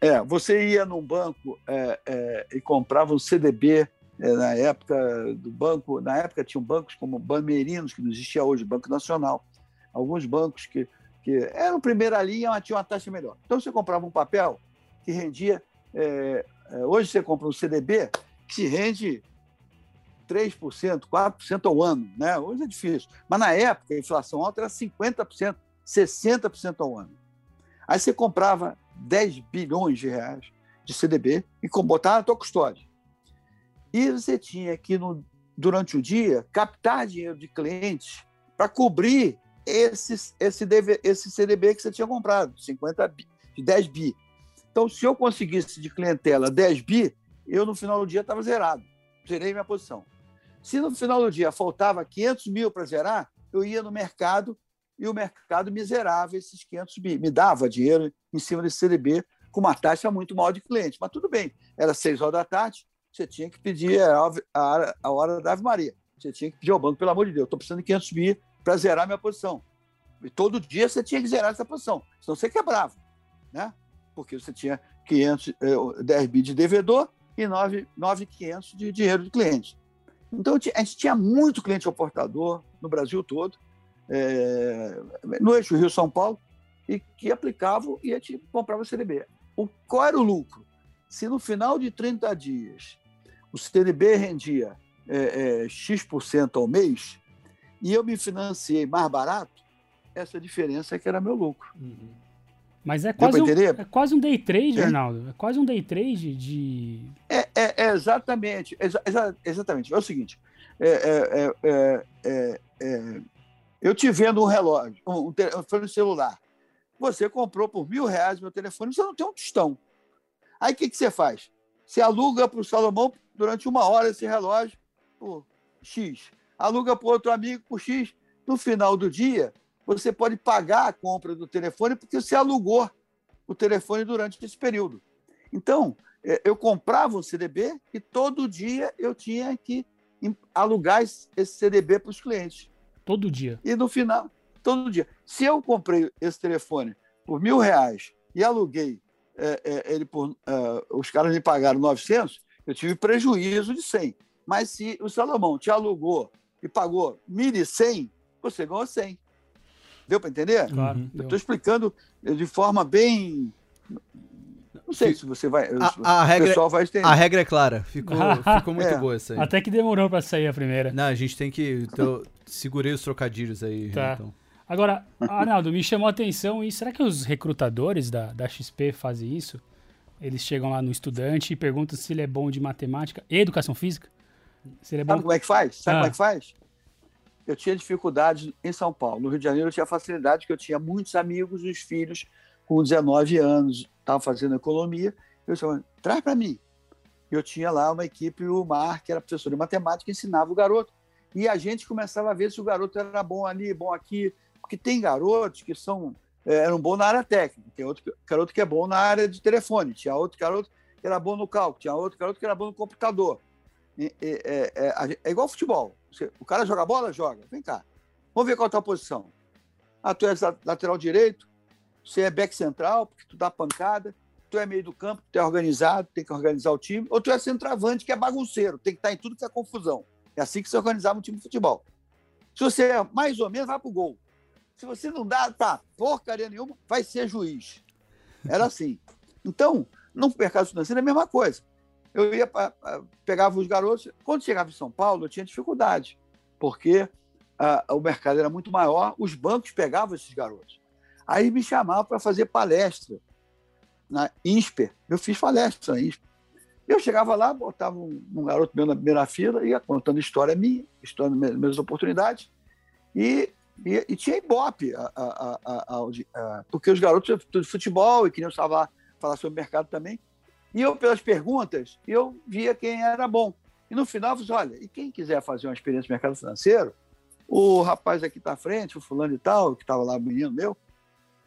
É, você ia num banco é, é, e comprava um CDB é, na época do banco, na época tinham bancos como Bamerinos, que não existia hoje, Banco Nacional, alguns bancos que, que eram primeira linha, mas tinham uma taxa melhor. Então você comprava um papel que rendia, é, é hoje você compra um CDB que rende 3%, 4% ao ano, né? Hoje é difícil. Mas na época a inflação alta era 50%, 60% ao ano. Aí você comprava 10 bilhões de reais de CDB e botava na tua custódia. E você tinha que, no, durante o dia, captar dinheiro de clientes para cobrir esse, esse, esse CDB que você tinha comprado, 50 bi, de 10 bi. Então, se eu conseguisse de clientela 10 bi, eu no final do dia estava zerado. Zerei minha posição. Se no final do dia faltava 500 mil para zerar, eu ia no mercado e o mercado me zerava esses 500 bi, me dava dinheiro em cima desse CDB com uma taxa muito maior de cliente. Mas tudo bem, era 6 horas da tarde, você tinha que pedir a, a, a hora da Ave Maria. Você tinha que pedir ao banco, pelo amor de Deus, estou precisando de 500 mil para zerar minha posição. E todo dia você tinha que zerar essa posição, senão você quebrava, né? Porque você tinha 500, 10 eh, bi de devedor e 9,500 de dinheiro de cliente. Então, a gente tinha muito cliente oportador no Brasil todo, é, no eixo Rio-São Paulo, e que aplicavam e a gente comprava CDB. O, qual era o lucro? Se no final de 30 dias o CDB rendia é, é, X% ao mês e eu me financiei mais barato, essa diferença é que era meu lucro. Uhum. Mas é quase, um, é quase um day trade, é? Arnaldo. É quase um day trade de. É, é, é exatamente. Exa, exatamente. É o seguinte: é, é, eu te vendo um relógio, um, telefone celular. Você comprou por mil reais meu telefone, você não tem um tostão. Aí o que, que você faz? Você aluga para o Salomão durante uma hora esse relógio por X. Aluga para outro amigo por X. No final do dia, você pode pagar a compra do telefone porque você alugou o telefone durante esse período. Então, é, eu comprava um CDB e todo dia eu tinha que alugar esse CDB para os clientes. Todo dia? E no final, todo dia. Se eu comprei esse telefone por mil reais e aluguei é, é, ele por, é, os caras me pagaram 900, eu tive prejuízo de 100. Mas se o Salomão te alugou e pagou 1.100, você ganhou 100. Deu para entender? Claro. Eu estou explicando de forma bem. Não sei se você vai. A, a regra, pessoal vai entender. A regra é clara. Ficou, ficou muito é. boa essa aí. Até que demorou para sair a primeira. Não, a gente tem que. Então, segurei os trocadilhos aí. Tá. Então. Agora, Arnaldo, me chamou a atenção e será que os recrutadores da, da XP fazem isso? Eles chegam lá no estudante e perguntam se ele é bom de matemática e educação física? Se ele é bom... Sabe como é que faz? Sabe ah. como é que faz? Eu tinha dificuldades em São Paulo. No Rio de Janeiro eu tinha facilidade, porque eu tinha muitos amigos e os filhos com 19 anos estavam fazendo economia. Eu disse, traz para mim. Eu tinha lá uma equipe, o Mar, que era professor de matemática, ensinava o garoto. E a gente começava a ver se o garoto era bom ali, bom aqui, porque tem garotos que são é, eram bons na área técnica, tem outro garoto que é bom na área de telefone, tinha outro garoto que era bom no cálculo, tinha outro garoto que era bom no computador. É, é, é, é igual futebol. o cara joga bola? Joga. Vem cá. Vamos ver qual é a tua posição. Ah, tu é lateral direito, você é back central, porque tu dá pancada, tu é meio do campo, tu é organizado, tem que organizar o time, ou tu é centroavante, que é bagunceiro, tem que estar em tudo que é confusão. É assim que se organizava um time de futebol. Se você é mais ou menos, vai pro gol. Se você não dá pra porcaria nenhuma, vai ser juiz. Era assim. Então, no mercado financeiro é a mesma coisa. Eu ia pegava os garotos. Quando chegava em São Paulo, eu tinha dificuldade, porque uh, o mercado era muito maior, os bancos pegavam esses garotos. Aí me chamavam para fazer palestra na INSPER. Eu fiz palestra na INSPER. Eu chegava lá, botava um, um garoto meu na primeira fila, ia contando história minha, história das minhas oportunidades, e E, e tinha Ibope, a, a, a, porque os garotos de futebol e queriam falar, falar sobre o mercado também. E eu, pelas perguntas, eu via quem era bom. E no final, eu falei, olha, e quem quiser fazer uma experiência no mercado financeiro, o rapaz aqui à frente, o fulano e tal, que estava lá, o menino meu,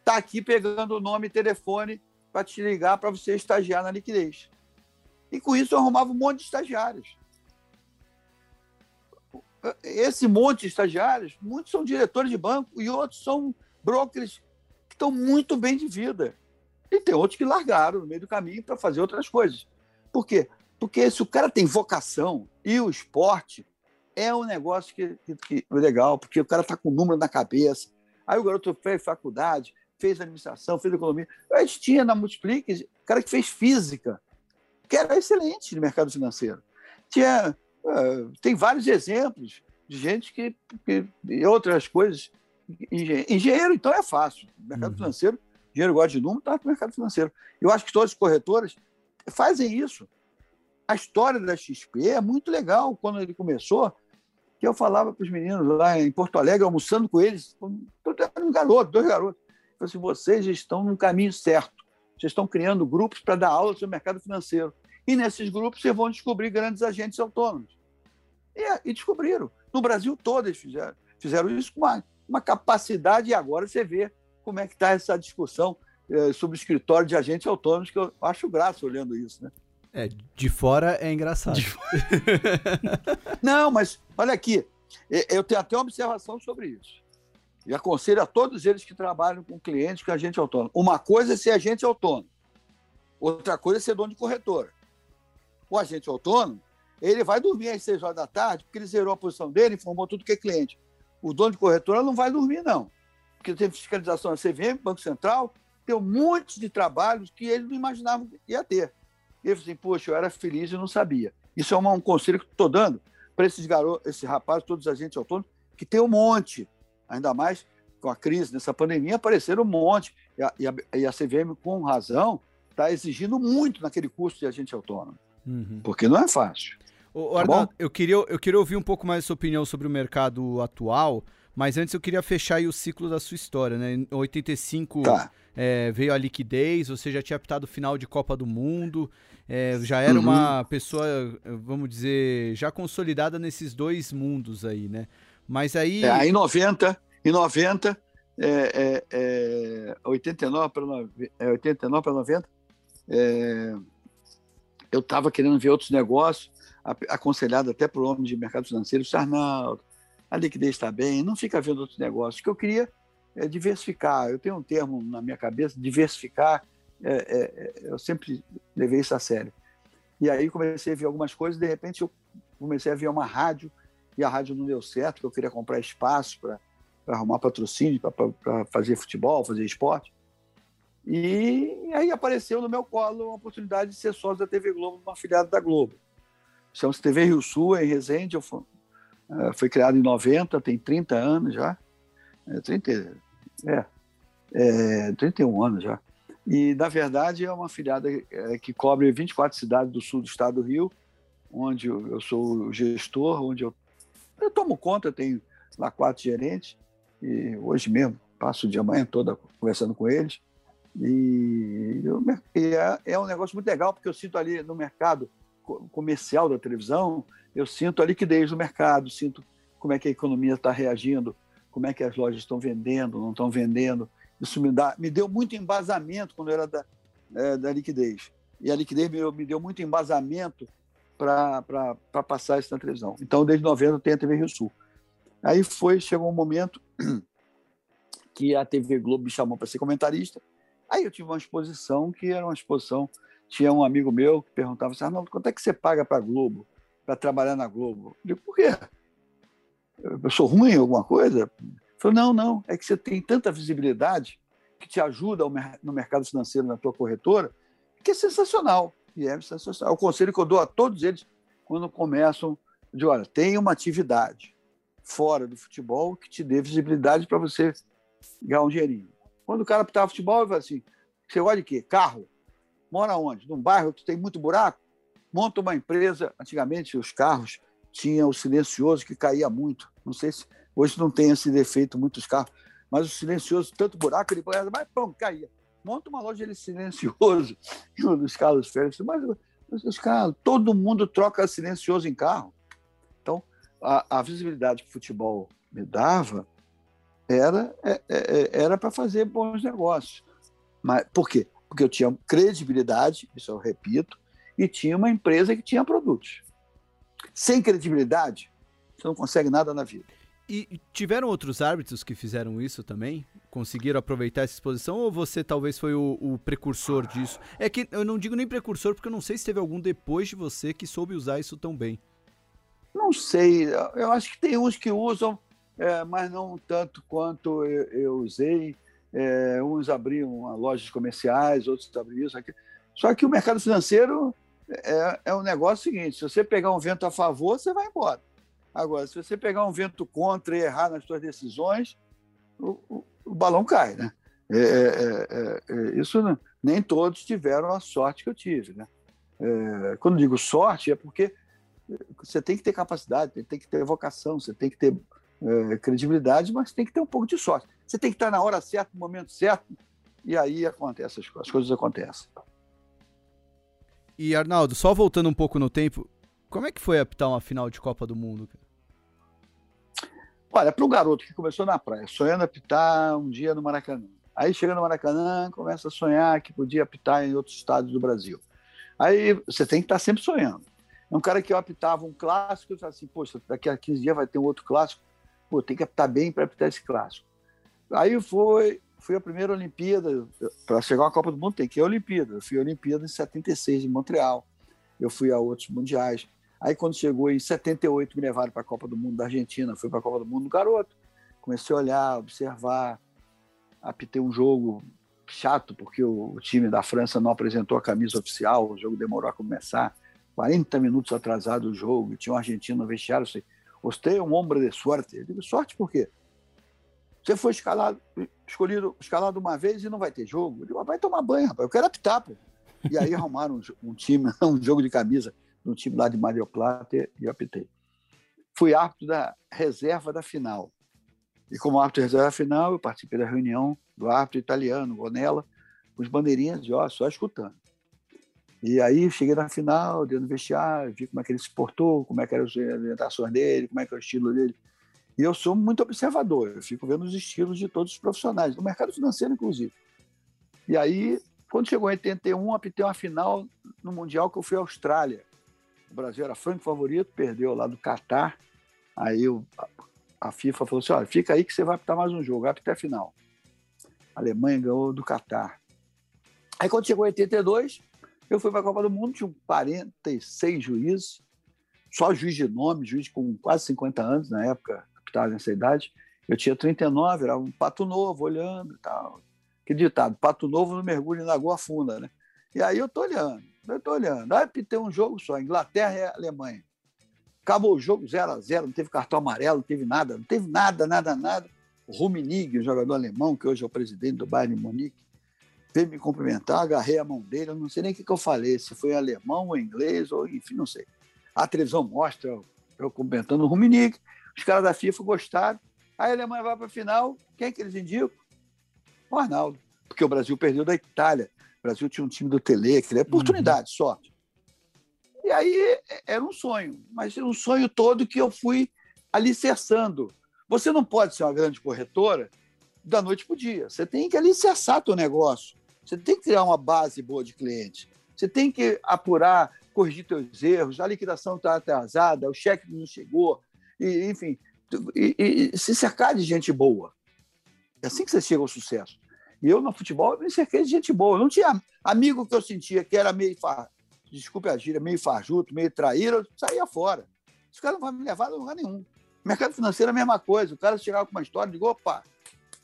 está aqui pegando o nome e telefone para te ligar para você estagiar na liquidez. E com isso eu arrumava um monte de estagiários. Esse monte de estagiários, muitos são diretores de banco e outros são brokers que estão muito bem de vida. E tem outros que largaram no meio do caminho para fazer outras coisas. Por quê? Porque se o cara tem vocação e o esporte é um negócio que, que, que é legal, porque o cara está com o número na cabeça. Aí o garoto fez faculdade, fez administração, fez economia. A gente tinha na Multiplique cara que fez física, que era excelente no mercado financeiro. Tinha, uh, tem vários exemplos de gente que, que e outras coisas. Engenheiro, então, é fácil. Mercado uhum. financeiro, dinheiro gosta de número, está no mercado financeiro. Eu acho que todas as corretoras fazem isso. A história da XP é muito legal. Quando ele começou, que eu falava para os meninos lá em Porto Alegre, almoçando com eles, um garoto, dois garotos. Assim, vocês estão no caminho certo. Vocês estão criando grupos para dar aula sobre o mercado financeiro. E nesses grupos vocês vão descobrir grandes agentes autônomos. E, e descobriram. No Brasil todo eles fizeram, fizeram isso com uma, uma capacidade, e agora você vê como é que está essa discussão eh, sobre o escritório de agentes autônomos, que eu acho graça olhando isso. Né? É, de fora é engraçado. Não, mas olha aqui, eu tenho até uma observação sobre isso. E aconselho a todos eles que trabalham com clientes, com agente autônomo. Uma coisa é ser agente autônomo, outra coisa é ser dono de corretora. O agente autônomo, ele vai dormir às seis horas da tarde, porque ele zerou a posição dele, informou tudo que é cliente. O dono de corretora não vai dormir, não. Porque tem fiscalização da CVM, Banco Central, tem um monte de trabalhos que ele não imaginava que ia ter. E ele falou assim, poxa, eu era feliz e não sabia. Isso é uma, um conselho que estou dando para esses garotos, esses rapazes, todos os agentes autônomos, que tem um monte, ainda mais com a crise, nessa pandemia, apareceram um monte. E a, e a, e a CVM, com razão, está exigindo muito naquele curso de agente autônomo. Uhum. Porque não é fácil. Ô, tá Arnaldo, eu, queria, eu queria ouvir um pouco mais a sua opinião sobre o mercado atual, mas antes eu queria fechar o ciclo da sua história, né? Em 85 tá. é, veio a liquidez, você já tinha apitado o final de Copa do Mundo, é, já era uhum. uma pessoa, vamos dizer, já consolidada nesses dois mundos aí, né? Mas aí. É, em 90, em 90, é, é, 89 para 89 para 90, é, eu estava querendo ver outros negócios, aconselhado até por homem de mercado financeiro, Arnaldo, a liquidez está bem, não fica vendo outros negócios. O que eu queria é diversificar. Eu tenho um termo na minha cabeça, diversificar é, é, é, eu sempre levei isso a sério. E aí comecei a ver algumas coisas, de repente eu comecei a ver uma rádio, e a rádio não deu certo, eu queria comprar espaço para arrumar patrocínio, para fazer futebol, fazer esporte. E aí apareceu no meu colo uma oportunidade de ser sócio da TV Globo, uma afiliada da Globo. Chama-se TV Rio Sul, em Resende. Eu fui, uh, foi criado em 90, tem 30 anos já. É, 30, é, é, 31 anos já. E, na verdade, é uma filiada é, que cobre 24 cidades do sul do estado do Rio, onde eu sou o gestor, onde eu, eu tomo conta, tenho lá quatro gerentes, e hoje mesmo passo o dia manhã toda conversando com eles. E, eu, e é, é, um negócio muito legal, porque eu sinto ali no mercado comercial da televisão, eu sinto a liquidez do mercado, sinto como é que a economia está reagindo, como é que as lojas estão vendendo, não estão vendendo, isso me, dá, me deu muito embasamento quando eu era da, é, da liquidez. E a liquidez me, me deu muito embasamento para passar isso na televisão. Então, desde 90 eu tenho a TV Rio Sul. Aí foi, chegou um momento que a TV Globo me chamou para ser comentarista. Aí eu tive uma exposição que era uma exposição. Tinha um amigo meu que perguntava assim: Arnaldo, quanto é que você paga para a Globo, para trabalhar na Globo? Eu digo, por quê? Eu sou ruim em alguma coisa? Falou, não, não, é que você tem tanta visibilidade que te ajuda no mercado financeiro, na tua corretora, que é sensacional. E é sensacional. É o conselho que eu dou a todos eles quando começam de, olha, tem uma atividade fora do futebol que te dê visibilidade para você ganhar um dinheirinho. Quando o cara pitava futebol, ele fala assim, você gosta de quê? Carro. Mora onde? Num bairro que tem muito buraco? Monta uma empresa. Antigamente, os carros tinham o silencioso que caía muito. Não sei se Hoje não tem esse defeito muitos carros, mas o silencioso, tanto buraco, ele vai, pão, caía. Monta uma loja de silencioso nos Carlos Félix, mas, os carros, todo mundo troca silencioso em carro. Então, a, a visibilidade que o futebol me dava era é, é, é, era para fazer bons negócios. Mas por quê? Porque eu tinha credibilidade, isso eu repito, e tinha uma empresa que tinha produtos. Sem credibilidade, você não consegue nada na vida. E tiveram outros árbitros que fizeram isso também? Conseguiram aproveitar essa exposição ou você talvez foi o, o, precursor disso? É que eu não digo nem precursor porque eu não sei se teve algum depois de você que soube usar isso tão bem. Não sei, eu acho que tem uns que usam, é, mas não tanto quanto eu, eu usei. É, uns abriam lojas comerciais, outros abriam isso aqui. Só que o mercado financeiro é, é um negócio seguinte: se você pegar um vento a favor, você vai embora. Agora, se você pegar um vento contra e errar nas suas decisões, o balão cai, né? É, é, é, é isso né? nem todos tiveram a sorte que eu tive, né? É, quando digo sorte, é porque você tem que ter capacidade, tem que ter vocação, você tem que ter é, credibilidade, mas tem que ter um pouco de sorte. Você tem que estar na hora certa, no momento certo, e aí acontece as coisas, as coisas acontecem. E Arnaldo, só voltando um pouco no tempo, como é que foi apitar uma final de Copa do Mundo? Olha, para o garoto que começou na praia, sonhando apitar um dia no Maracanã. Aí chega no Maracanã, começa a sonhar que podia apitar em outros estados do Brasil. Aí você tem que estar sempre sonhando. É um cara que eu apitava um clássico, eu falava assim, poxa, daqui a 15 dias vai ter um outro clássico, pô, tem que apitar bem para apitar esse clássico. Aí foi, foi a primeira Olimpíada, para chegar à Copa do Mundo tem que ir à Olimpíada. Eu fui à Olimpíada em 76 em Montreal. Eu fui a outros mundiais. Aí, quando chegou em 78, me levaram para a Copa do Mundo da Argentina, fui para a Copa do Mundo do garoto. Comecei a olhar, observar, apitei um jogo chato, porque o, time da França não apresentou a camisa oficial, o jogo demorou a começar, 40 minutos atrasado o jogo, tinha um argentino no vestiário, assim, você é um homem de sorte. Eu digo, sorte por quê? Você foi escalado, escolhido, escalado uma vez e não vai ter jogo. Eu digo, vai tomar banho, rapaz, eu quero apitar, pô. E aí arrumaram um, um time, um jogo de camisa no time lá de Mario Plata e apitei. Fui árbitro da reserva da final. E como árbitro da reserva da final, eu participei da reunião do árbitro italiano, Gonella, com os bandeirinhas de ó, só escutando. E aí cheguei na final, dentro do vestiário, vi como é que ele se portou, como é que eram as orientações dele, como é que é o estilo dele. E eu sou muito observador, eu fico vendo os estilos de todos os profissionais, do mercado financeiro, inclusive. E aí, quando chegou em 81, apitei uma final no Mundial que eu fui à Austrália. O Brasil era franco favorito, perdeu lá do Catar. Aí o, a FIFA falou assim: olha, fica aí que você vai apitar mais um jogo, apita a final. A Alemanha ganhou do Catar. Aí quando chegou em 82, eu fui para a Copa do Mundo, tinha 46 juízes, só juiz de nome, juiz com quase 50 anos na época, apitava nessa idade. Eu tinha 39, era um pato novo, olhando e tal. Que ditado, pato novo no mergulho na lagoa funda, né? E aí eu tô olhando. Eu estou olhando. Aí tem um jogo só, Inglaterra e Alemanha. Acabou o jogo 0 a 0 não teve cartão amarelo, não teve nada, não teve nada, nada, nada. O Rummenigge, o jogador alemão, que hoje é o presidente do Bayern de Munique, veio me cumprimentar, agarrei a mão dele, eu não sei nem o que, que eu falei, se foi alemão ou inglês, ou enfim, não sei. A televisão mostra eu, eu cumprimentando o Rummenigge, os caras da FIFA gostaram. Aí a Alemanha vai para a final, quem é que eles indicam? O Arnaldo, porque o Brasil perdeu da Itália. O Brasil tinha um time do Tele, que é oportunidade, uhum. sorte. E aí era um sonho, mas era um sonho todo que eu fui alicerçando. Você não pode ser uma grande corretora da noite para o dia. Você tem que alicerçar teu negócio. Você tem que criar uma base boa de clientes. Você tem que apurar, corrigir teus erros. A liquidação está atrasada, o cheque não chegou, e, enfim, e, e, se cercar de gente boa. É assim que você chega ao sucesso. E eu, no futebol, me cerquei de gente boa. Não tinha amigo que eu sentia que era meio, far... desculpe a gíria, meio farjuto, meio traíra, eu saía fora. Esse cara não vai me levar a lugar nenhum. Mercado financeiro é a mesma coisa. O cara chegava com uma história, digo, opa,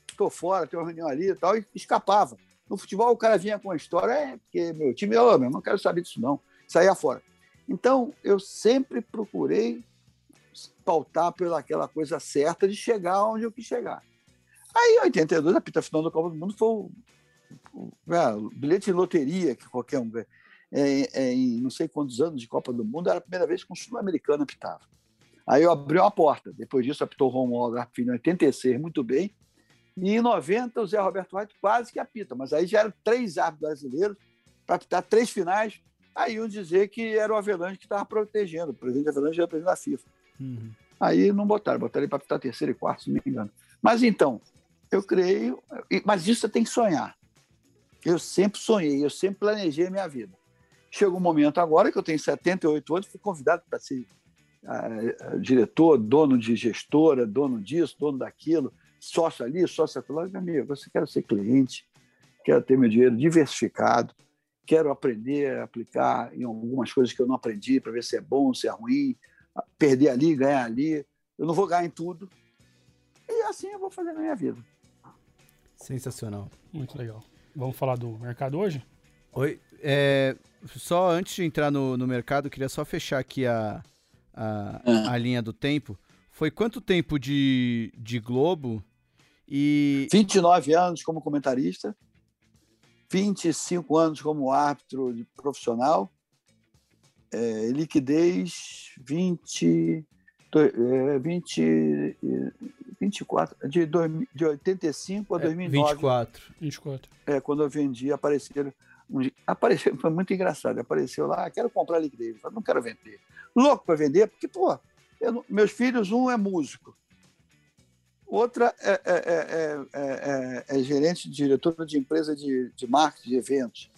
estou fora, tem uma reunião ali e tal, e escapava. No futebol, o cara vinha com uma história, é porque meu time, eu oh, meu, não quero saber disso não, saía fora. Então, eu sempre procurei pautar pelaquela coisa certa de chegar onde eu quis chegar. Aí, em 82, a pita final da Copa do Mundo foi o, o, é, o bilhete de loteria que qualquer um. É, é, em não sei quantos anos de Copa do Mundo, era a primeira vez que um sul-americano apitava. Aí eu abri uma porta. Depois disso, apitou o Romualdo Arpino em 86, muito bem. E em 90, o Zé Roberto White quase que apita. Mas aí já eram três árbitros brasileiros para apitar três finais. Aí iam dizer que era o Avelange que estava protegendo. O presidente Avelange era o presidente da FIFA. Uhum. Aí não botaram, botaram ele para apitar terceiro e quarto, se não me engano. Mas então, eu creio. Mas isso você tem que sonhar. Eu sempre sonhei, eu sempre planejei a minha vida. Chegou um momento agora que eu tenho 78 anos, fui convidado para ser uh, diretor, dono de gestora, dono disso, dono daquilo, sócio ali, sócio lá. Meu amigo, você quer ser cliente, quero ter meu dinheiro diversificado, quero aprender a aplicar em algumas coisas que eu não aprendi para ver se é bom, se é ruim, perder ali, ganhar ali. Eu não vou ganhar em tudo. E assim eu vou fazer na minha vida. Sensacional. Muito legal. Vamos falar do mercado hoje? Oi. É, só antes de entrar no, no mercado, queria só fechar aqui a, a, ah. a linha do tempo. Foi quanto tempo de, de Globo e. 29 anos como comentarista, 25 anos como árbitro profissional, é, liquidez 20, é, 20, 24, de, de 85 a 2009. 24. 24. É, quando eu vendi, apareceram. Um, apareceu, foi muito engraçado. Apareceu lá, quero comprar liquidez. Eu falei, não quero vender. Louco para vender, porque, pô, eu, meus filhos, um é músico, outra é, é, é, é, gerente, diretora de empresa de, de marketing de eventos.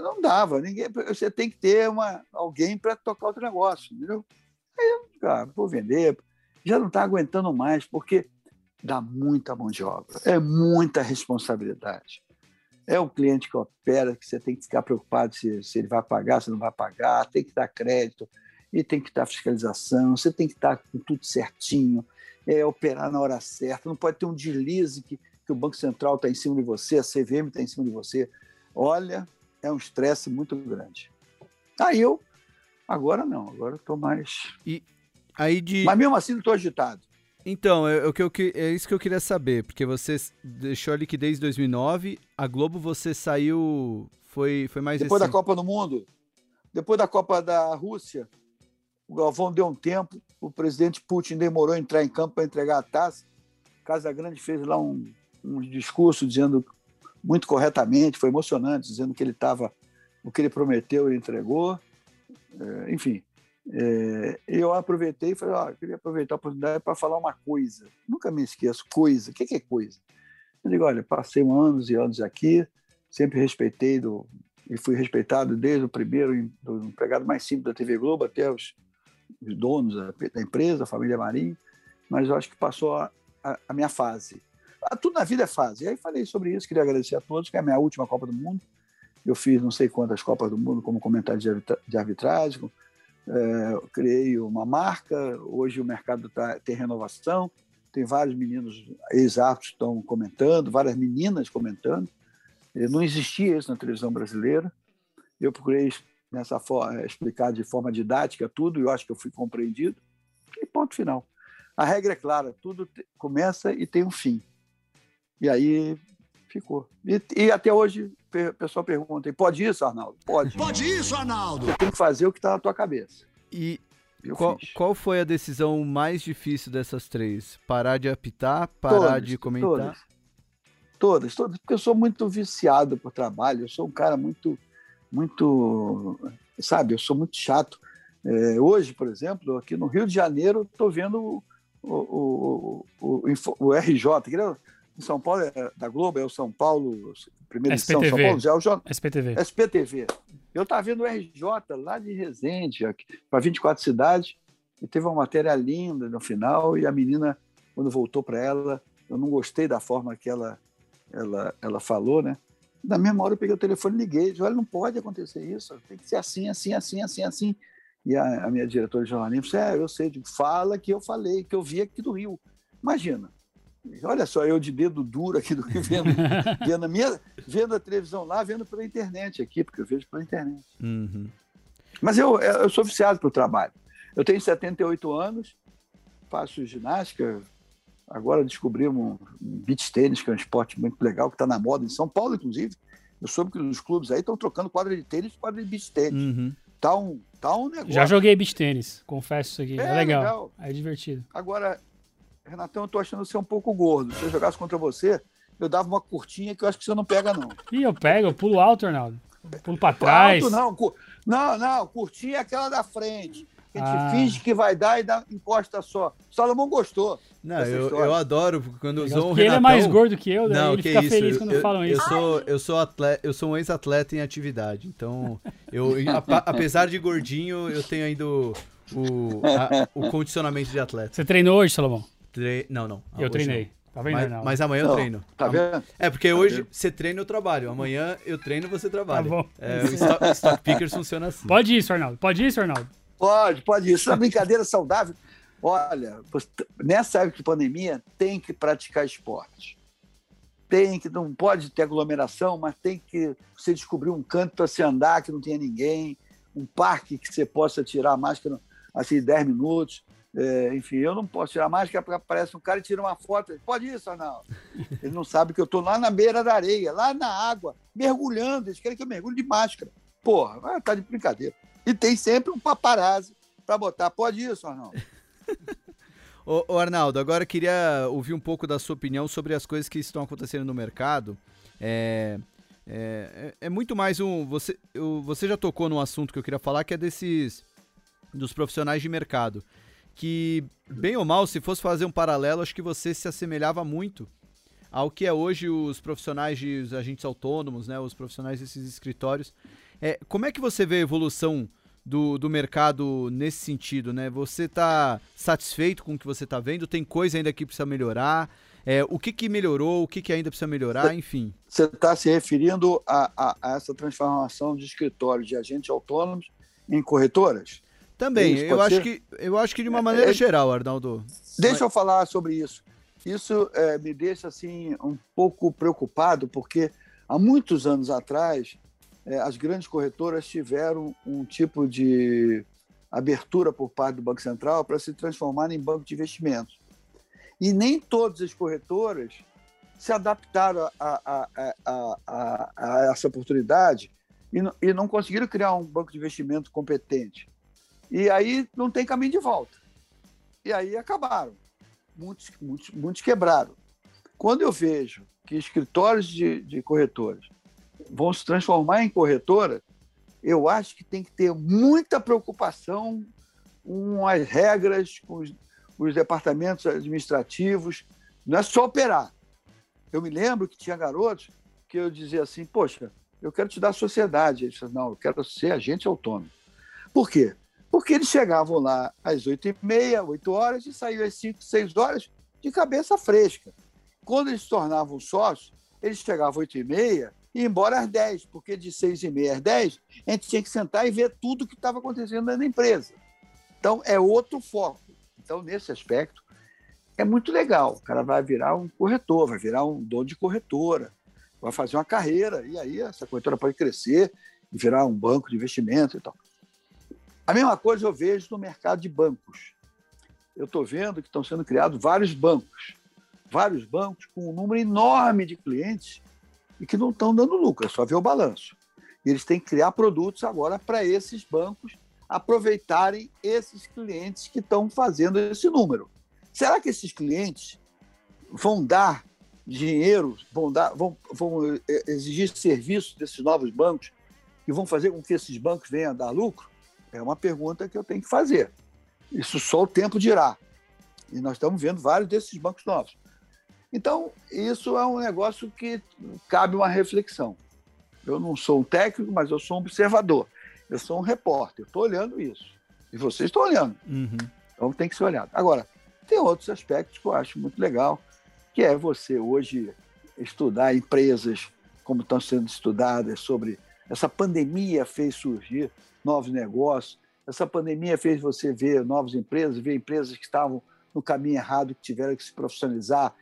Não dava, ninguém, você tem que ter uma, alguém para tocar outro negócio, entendeu? Aí eu, cara, vou vender, já não está aguentando mais, porque dá muita mão de obra, é muita responsabilidade. É o cliente que opera, que você tem que ficar preocupado se, se ele vai pagar, se não vai pagar, tem que dar crédito, e tem que estar fiscalização, você tem que estar com tudo certinho, é, operar na hora certa, não pode ter um deslize que, que o Banco Central está em cima de você, a CVM está em cima de você. Olha, é um estresse muito grande. Aí eu, agora não, agora estou mais. E aí de... Mas mesmo assim estou agitado. Então, é, o que é isso que eu queria saber, porque você deixou a liquidez em 2009, a Globo você saiu, foi, foi mais Depois da Copa do Mundo, depois da Copa da Rússia, o Galvão deu um tempo, o presidente Putin demorou a entrar em campo para entregar a taça. Casa Grande fez lá um, um discurso dizendo muito corretamente, foi emocionante, dizendo que ele estava, o que ele prometeu, ele entregou. É, enfim, é, eu aproveitei e falei, eu queria aproveitar a oportunidade para falar uma coisa. Nunca me esqueço, coisa. O que, que é coisa? Eu digo, olha, passei anos e anos aqui, sempre respeitei do, e fui respeitado desde o primeiro do empregado mais simples da TV Globo até os, os donos da, da, empresa, a família Marinho, mas eu acho que passou a, a, a minha fase. Ah, tudo na vida é fase. E aí falei sobre isso, queria agradecer a todos, que é a minha última Copa do Mundo. Eu fiz não sei quantas Copas do Mundo como comentário de arbitragem, é, criei uma marca, hoje o mercado tá, tem renovação, tem vários meninos que estão comentando, várias meninas comentando. Não existia isso na televisão brasileira. Eu procurei nessa forma, explicar de forma didática tudo, e eu acho que eu fui compreendido. E ponto final. A regra é clara, tudo começa e tem um fim. E aí ficou. E, e até hoje o pessoal pergunta: pode isso, Arnaldo? Pode. Pode isso, Arnaldo? Você tem que fazer o que está na tua cabeça. E qual, qual, foi a decisão mais difícil dessas três? Parar de apitar? Parar todas, de comentar? Todas. todas, todas, porque eu sou muito viciado por trabalho, eu sou um cara muito, muito, sabe, eu sou muito chato. É, hoje, por exemplo, aqui no Rio de Janeiro, estou vendo o, o, o, o, RJ, que é em São Paulo é da Globo, é o São Paulo, primeira edição, São Paulo, é o J... SPTV. SPTV. Eu estava vendo o RJ lá de Resende, para 24 cidades, e teve uma matéria linda no final, e a menina, quando voltou para ela, eu não gostei da forma que ela, ela, ela falou, né? Na mesma hora eu peguei o telefone e liguei, disse, olha, não pode acontecer isso, tem que ser assim, assim, assim, assim, assim. E a, a minha diretora de jornalismo disse, é, eu sei, digo, fala que eu falei, que eu vi aqui do Rio. Imagina, Olha só, eu de dedo duro aqui do Rio, vendo, vendo, a, minha, vendo a televisão lá, vendo pela internet aqui, porque eu vejo pela internet. Uhum. Mas eu, eu sou viciado para o trabalho. Eu tenho 78 anos, faço ginástica. Agora descobrimos um beach tênis, que é um esporte muito legal, que está na moda em São Paulo, inclusive. Eu soube que os clubes aí estão trocando quadra de tênis por quadra de beach tênis. Uhum. tá um, tá um negócio. Já joguei beach tênis, confesso isso aqui. É, É, legal. legal. É divertido. Agora, Renatão, eu tô achando você um pouco gordo. Se eu jogasse contra você, eu dava uma curtinha que eu acho que você não pega, não. Ih, eu pego, eu pulo alto, Arnaldo. Pulo pra trás. Alto, não, cu- não, não, curtinha é aquela da frente. Que a gente Ah. finge que vai dar e dá, encosta só. Salomão gostou. Não, eu, história. eu adoro porque quando usou o porque ele é Renatão... mais gordo que eu, daí Não, ele que fica isso. feliz eu, quando eu, falam eu isso. sou, eu sou atleta, eu sou um ex-atleta em atividade. Então, eu, apesar de gordinho, eu tenho ainda o, o, a- o condicionamento de atleta. Você treinou hoje, Salomão? Tre... Não, não. eu hoje treinei. Tá não. vendo, Mas, mas amanhã eu Não, treino. Tá vendo? É, porque hoje você treina eu trabalho. Amanhã eu treino você trabalha. Tá bom. É, o Stock, Stock Pickers funciona assim. Pode isso, Arnaldo. Pode isso, Arnaldo. Pode, pode. Isso é uma brincadeira saudável. Olha, nessa época de pandemia, tem que praticar esporte. Tem que, não pode ter aglomeração, mas tem que você descobrir um canto para se andar que não tenha ninguém, um parque que você possa tirar a máscara assim, 10 minutos. É, enfim, eu não posso tirar a máscara porque aparece um cara e tira uma foto. Pode isso, Arnaldo? Ele não sabe que eu estou lá na beira da areia, lá na água, mergulhando. Eles querem que eu mergulhe de máscara. Porra, tá de brincadeira. E tem sempre um paparazzi para botar. Pode isso, Arnaldo? Ô, ô, Arnaldo, agora eu queria ouvir um pouco da sua opinião sobre as coisas que estão acontecendo no mercado. É, é, é- é muito mais um. Você, eu- você já tocou num assunto que eu queria falar, que é desses. dos profissionais de mercado. Que, bem ou mal, se fosse fazer um paralelo, acho que você se assemelhava muito ao que é hoje os profissionais de os agentes autônomos, né? Os profissionais desses escritórios. É, como é que você vê a evolução do, do mercado nesse sentido, né? Você tá satisfeito com o que você tá vendo? Tem coisa ainda que precisa melhorar? É, o que que melhorou? O que que ainda precisa melhorar? Enfim. Você está se referindo a, a- a essa transformação de escritórios de agentes autônomos em corretoras? Também, Isso eu acho, ser? que, eu acho que de uma maneira é- geral, Arnaldo. Deixa eu falar sobre isso. Isso eh, me deixa assim um pouco preocupado, porque há muitos anos atrás eh, as grandes corretoras tiveram um tipo de abertura por parte do Banco Central para se transformar em banco de investimentos. E nem todas as corretoras se adaptaram a- a- a- a essa oportunidade e não, e não conseguiram criar um banco de investimento competente. E aí não tem caminho de volta. E aí acabaram. Muitos, muitos, muitos quebraram. Quando eu vejo que escritórios de, de corretoras vão se transformar em corretora, eu acho que tem que ter muita preocupação com as regras, com os, os departamentos administrativos. Não é só operar. Eu me lembro que tinha garotos que eu dizia assim: Poxa, eu quero te dar sociedade. Ele disse: Não, eu quero ser agente autônomo. Por quê? Porque eles chegavam lá às 8h30, 8 horas e saíam às 5, 6 horas de cabeça fresca. Quando eles se tornavam sócios, eles chegavam 8h30 e iam embora às 10, porque de 6h30 às 10 a gente tinha que sentar e ver tudo o que estava acontecendo da empresa. Então, é outro foco. Então, nesse aspecto, é muito legal. O cara vai virar um corretor, vai virar um dono de corretora, vai fazer uma carreira, e aí essa corretora pode crescer e virar um banco de investimento e tal. A mesma coisa eu vejo no mercado de bancos. Eu estou vendo que estão sendo criados vários bancos, vários bancos com um número enorme de clientes e que não estão dando lucro, é só ver o balanço. E eles têm que criar produtos agora para esses bancos aproveitarem esses clientes que estão fazendo esse número. Será que esses clientes vão dar dinheiro, vão, dar, vão, vão eh, exigir serviços desses novos bancos e vão fazer com que esses bancos venham a dar lucro? É uma pergunta que eu tenho que fazer. Isso só o tempo dirá. E nós estamos vendo vários desses bancos novos. Então, isso é um negócio que cabe uma reflexão. Eu não sou um técnico, mas eu sou um observador. Eu sou um repórter. Estou olhando isso. E vocês estão olhando. Uhum. Então tem que ser olhado. Agora, tem outros aspectos que eu acho muito legal, que é você hoje estudar empresas como estão sendo estudadas sobre essa pandemia fez surgir novos negócios, essa pandemia fez você ver novas empresas, ver empresas que estavam no caminho errado, que tiveram que se profissionalizar,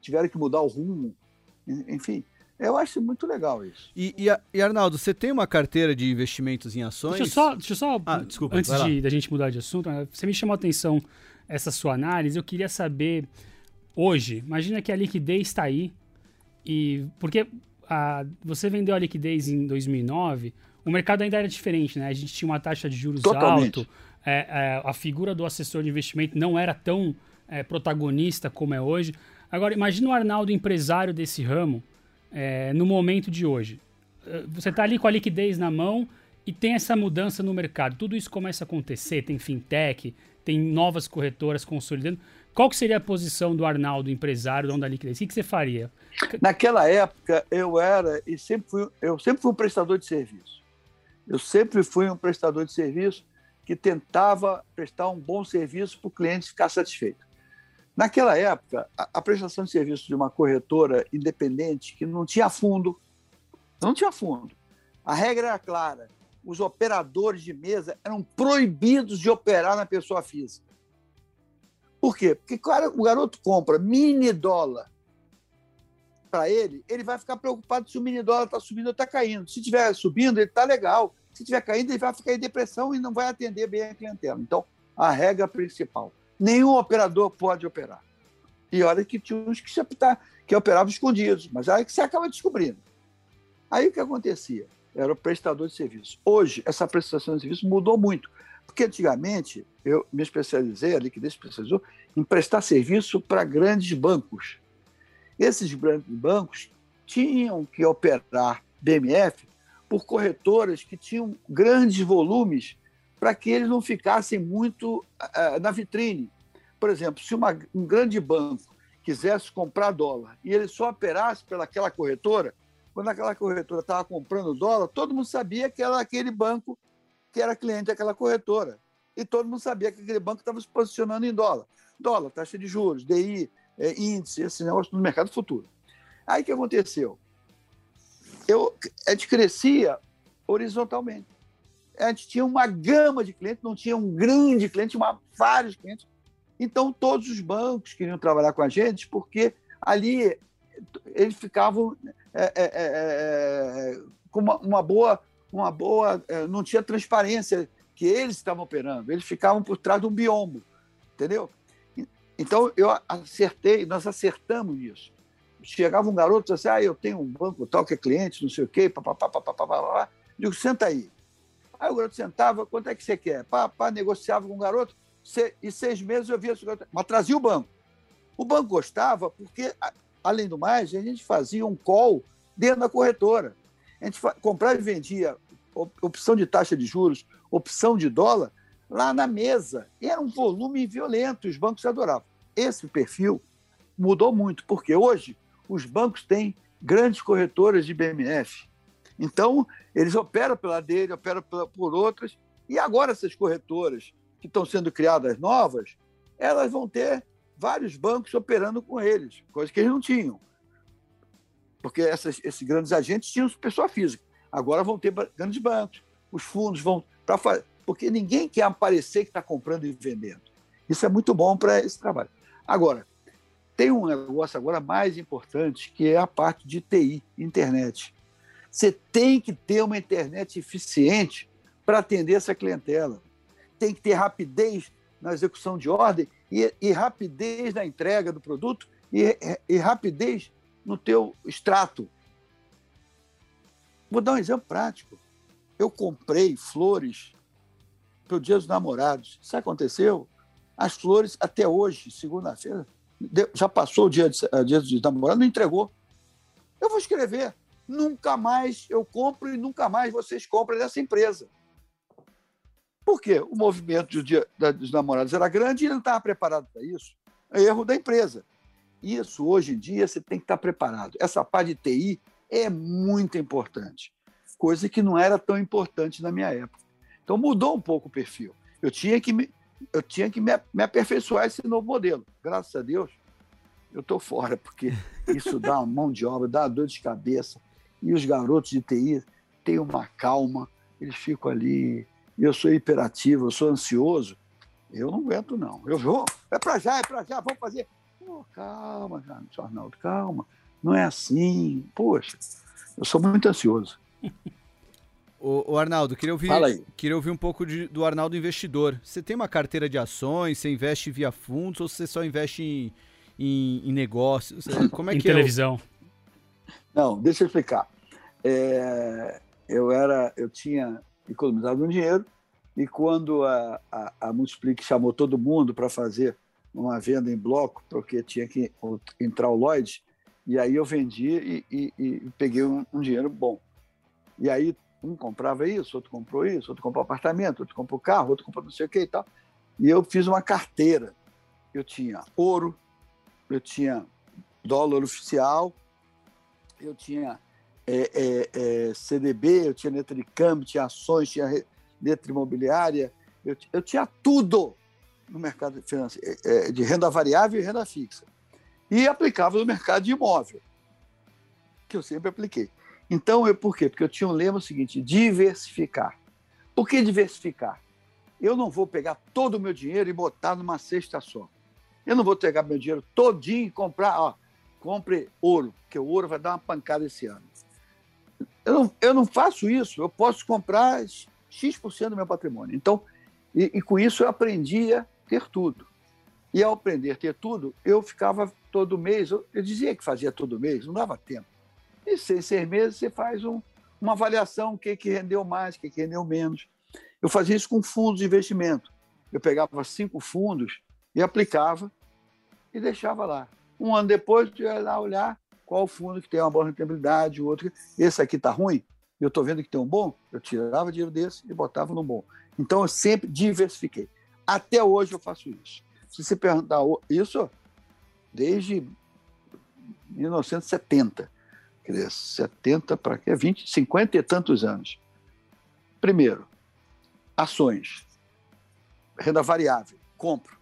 tiveram que mudar o rumo, enfim. Eu acho muito legal isso. E, e, e, Arnaldo, você tem uma carteira de investimentos em ações? Deixa eu só, deixa eu só Ah, desculpa, antes de, da gente mudar de assunto, né, você me chamou a atenção essa sua análise, eu queria saber hoje, imagina que a liquidez está aí e porque a, você vendeu a liquidez em 2009, o mercado ainda era diferente, né? A gente tinha uma taxa de juros Totalmente. alto, é, é, a figura do assessor de investimento não era tão é, protagonista como é hoje. Agora, imagina o Arnaldo empresário desse ramo é, no momento de hoje. É, Você está ali com a liquidez na mão e tem essa mudança no mercado. Tudo isso começa a acontecer, tem fintech, tem novas corretoras consolidando. Qual que seria a posição do Arnaldo, empresário, dono da liquidez? O que, você faria? Naquela época, eu era e sempre fui, eu sempre fui um prestador de serviço. Eu sempre fui um prestador de serviço que tentava prestar um bom serviço para o cliente ficar satisfeito. Naquela época, a, a prestação de serviço de uma corretora independente que não tinha fundo, não tinha fundo. A regra era clara: os operadores de mesa eram proibidos de operar na pessoa física. Por quê? Porque cara, o garoto compra mini dólar para ele, ele vai ficar preocupado se o mini dólar está subindo ou está caindo. Se estiver subindo, ele está legal. Se estiver caindo, ele vai ficar em depressão e não vai atender bem a clientela. Então, a regra principal: nenhum operador pode operar. E olha que tinha uns que, optar, que operavam escondidos, mas aí que você acaba descobrindo. Aí o que acontecia? Era o prestador de serviço. Hoje, essa prestação de serviço mudou muito. Porque antigamente eu me especializei, a liquidez especializou, em prestar serviço para grandes bancos. Esses grandes bancos tinham que operar BMF por corretoras que tinham grandes volumes para que eles não ficassem muito uh, na vitrine. Por exemplo, se uma, um grande banco quisesse comprar dólar e ele só operasse pelaquela corretora, quando aquela corretora estava comprando dólar, todo mundo sabia que era aquele banco que era cliente daquela corretora. E todo mundo sabia que aquele banco estava se posicionando em dólar. Dólar, taxa de juros, DI, é, índice, esse negócio no mercado futuro. Aí o que aconteceu? Eu, a gente crescia horizontalmente. A gente tinha uma gama de clientes, não tinha um grande cliente, tinha vários clientes. Então, todos os bancos queriam trabalhar com a gente, porque ali eles ficavam é, é, é, com uma, uma, boa, uma boa. não tinha transparência que eles estavam operando, eles ficavam por trás de um biombo, entendeu? Então, eu acertei, nós acertamos nisso. Chegava um garoto e assim, ah, eu tenho um banco tal que é cliente, não sei o quê, papapá, papapá, papapá. Digo, senta aí. Aí o garoto sentava, quanto é que você quer? Pá, pá, negociava com o garoto, e seis meses eu via esse garoto, mas trazia o banco. O banco gostava porque, além do mais, a gente fazia um call dentro da corretora. A gente comprava e vendia opção de taxa de juros, opção de dólar, lá na mesa. Era um volume violento, os bancos adoravam. Esse perfil mudou muito, porque hoje os bancos têm grandes corretoras de BMF. Então, eles operam pela dele, operam por outras, e agora essas corretoras que estão sendo criadas novas, elas vão ter vários bancos operando com eles, coisa que eles não tinham. Porque essas, esses grandes agentes tinham pessoa física. Agora vão ter grandes bancos. Os fundos vão. Pra, porque ninguém quer aparecer que está comprando e vendendo. Isso é muito bom para esse trabalho. Agora, tem um negócio agora mais importante, que é a parte de TI, internet. Você tem que ter uma internet eficiente para atender essa clientela. Tem que ter rapidez na execução de ordem e, e rapidez na entrega do produto e, e rapidez no teu extrato. Vou dar um exemplo prático. Eu comprei flores para o Dia dos Namorados. Isso aconteceu? As flores, até hoje, segunda-feira, já passou o dia, de, uh, dia dos namorados, não entregou. Eu vou escrever. Nunca mais eu compro e nunca mais vocês compram dessa empresa. Por quê? O movimento do dia dos namorados era grande e ele não estava preparado para isso. É erro da empresa. Isso, hoje em dia, você tem que estar preparado. Essa parte de TI é muito importante, coisa que não era tão importante na minha época. Então mudou um pouco o perfil. Eu tinha que me, eu tinha que me, aperfeiçoar esse novo modelo. Graças a Deus, eu estou fora, porque isso dá uma mão de obra, dá uma dor de cabeça. E os garotos de TI têm uma calma, eles ficam ali. Eu sou hiperativo, eu sou ansioso. Eu não aguento, não. Eu vou, é para já, é para já, vamos fazer. Oh, calma, Arnaldo, calma. Não é assim. Poxa, eu sou muito ansioso. O, o, Arnaldo, queria ouvir, queria ouvir um pouco de, do Arnaldo investidor. Você tem uma carteira de ações, você investe via fundos ou você só investe em, em, em negócios? Como é em que televisão. é? O... Não, deixa eu explicar. É... eu era, eu tinha economizado um dinheiro e quando a, a, a Multiplique chamou todo mundo para fazer uma venda em bloco, porque tinha que entrar o Lloyd, e aí eu vendi e, e, e peguei um, um, dinheiro bom. E aí um comprava isso, outro comprou isso, outro comprou apartamento, outro comprou carro, outro comprou não sei o que e tal. E eu fiz uma carteira. Eu tinha ouro, eu tinha dólar oficial, eu tinha é, é, é, CDB, eu tinha letra de câmbio, tinha ações, tinha letra imobiliária, eu, eu tinha tudo no mercado financeiro, é, é, de renda variável e renda fixa. E aplicava no mercado de imóvel, que eu sempre apliquei. Então, eu, por quê? Porque eu tinha um lema seguinte: diversificar. Por que diversificar? Eu não vou pegar todo o meu dinheiro e botar numa cesta só. Eu não vou pegar meu dinheiro todinho e comprar, ó, compre ouro, porque o ouro vai dar uma pancada esse ano. Eu não, eu não faço isso, eu posso comprar X% do meu patrimônio. Então, e, e com isso eu aprendi a ter tudo. E ao aprender a ter tudo, eu ficava todo mês, eu, dizia que fazia todo mês, não dava tempo. E seis, seis meses você faz um, uma avaliação, o que, que rendeu mais, o que, que rendeu menos. Eu fazia isso com fundos de investimento. Eu pegava cinco fundos e aplicava e deixava lá. Um ano depois, eu ia lá olhar qual fundo que tem uma boa rentabilidade, o outro. Esse aqui está ruim, eu estou vendo que tem um bom, eu tirava dinheiro desse e botava no bom. Então, eu sempre diversifiquei. Até hoje eu faço isso. Se você perguntar isso, desde 1970. Quer dizer, 70 para quê? 20, 50 e tantos anos. Primeiro, ações. Renda variável. Compro.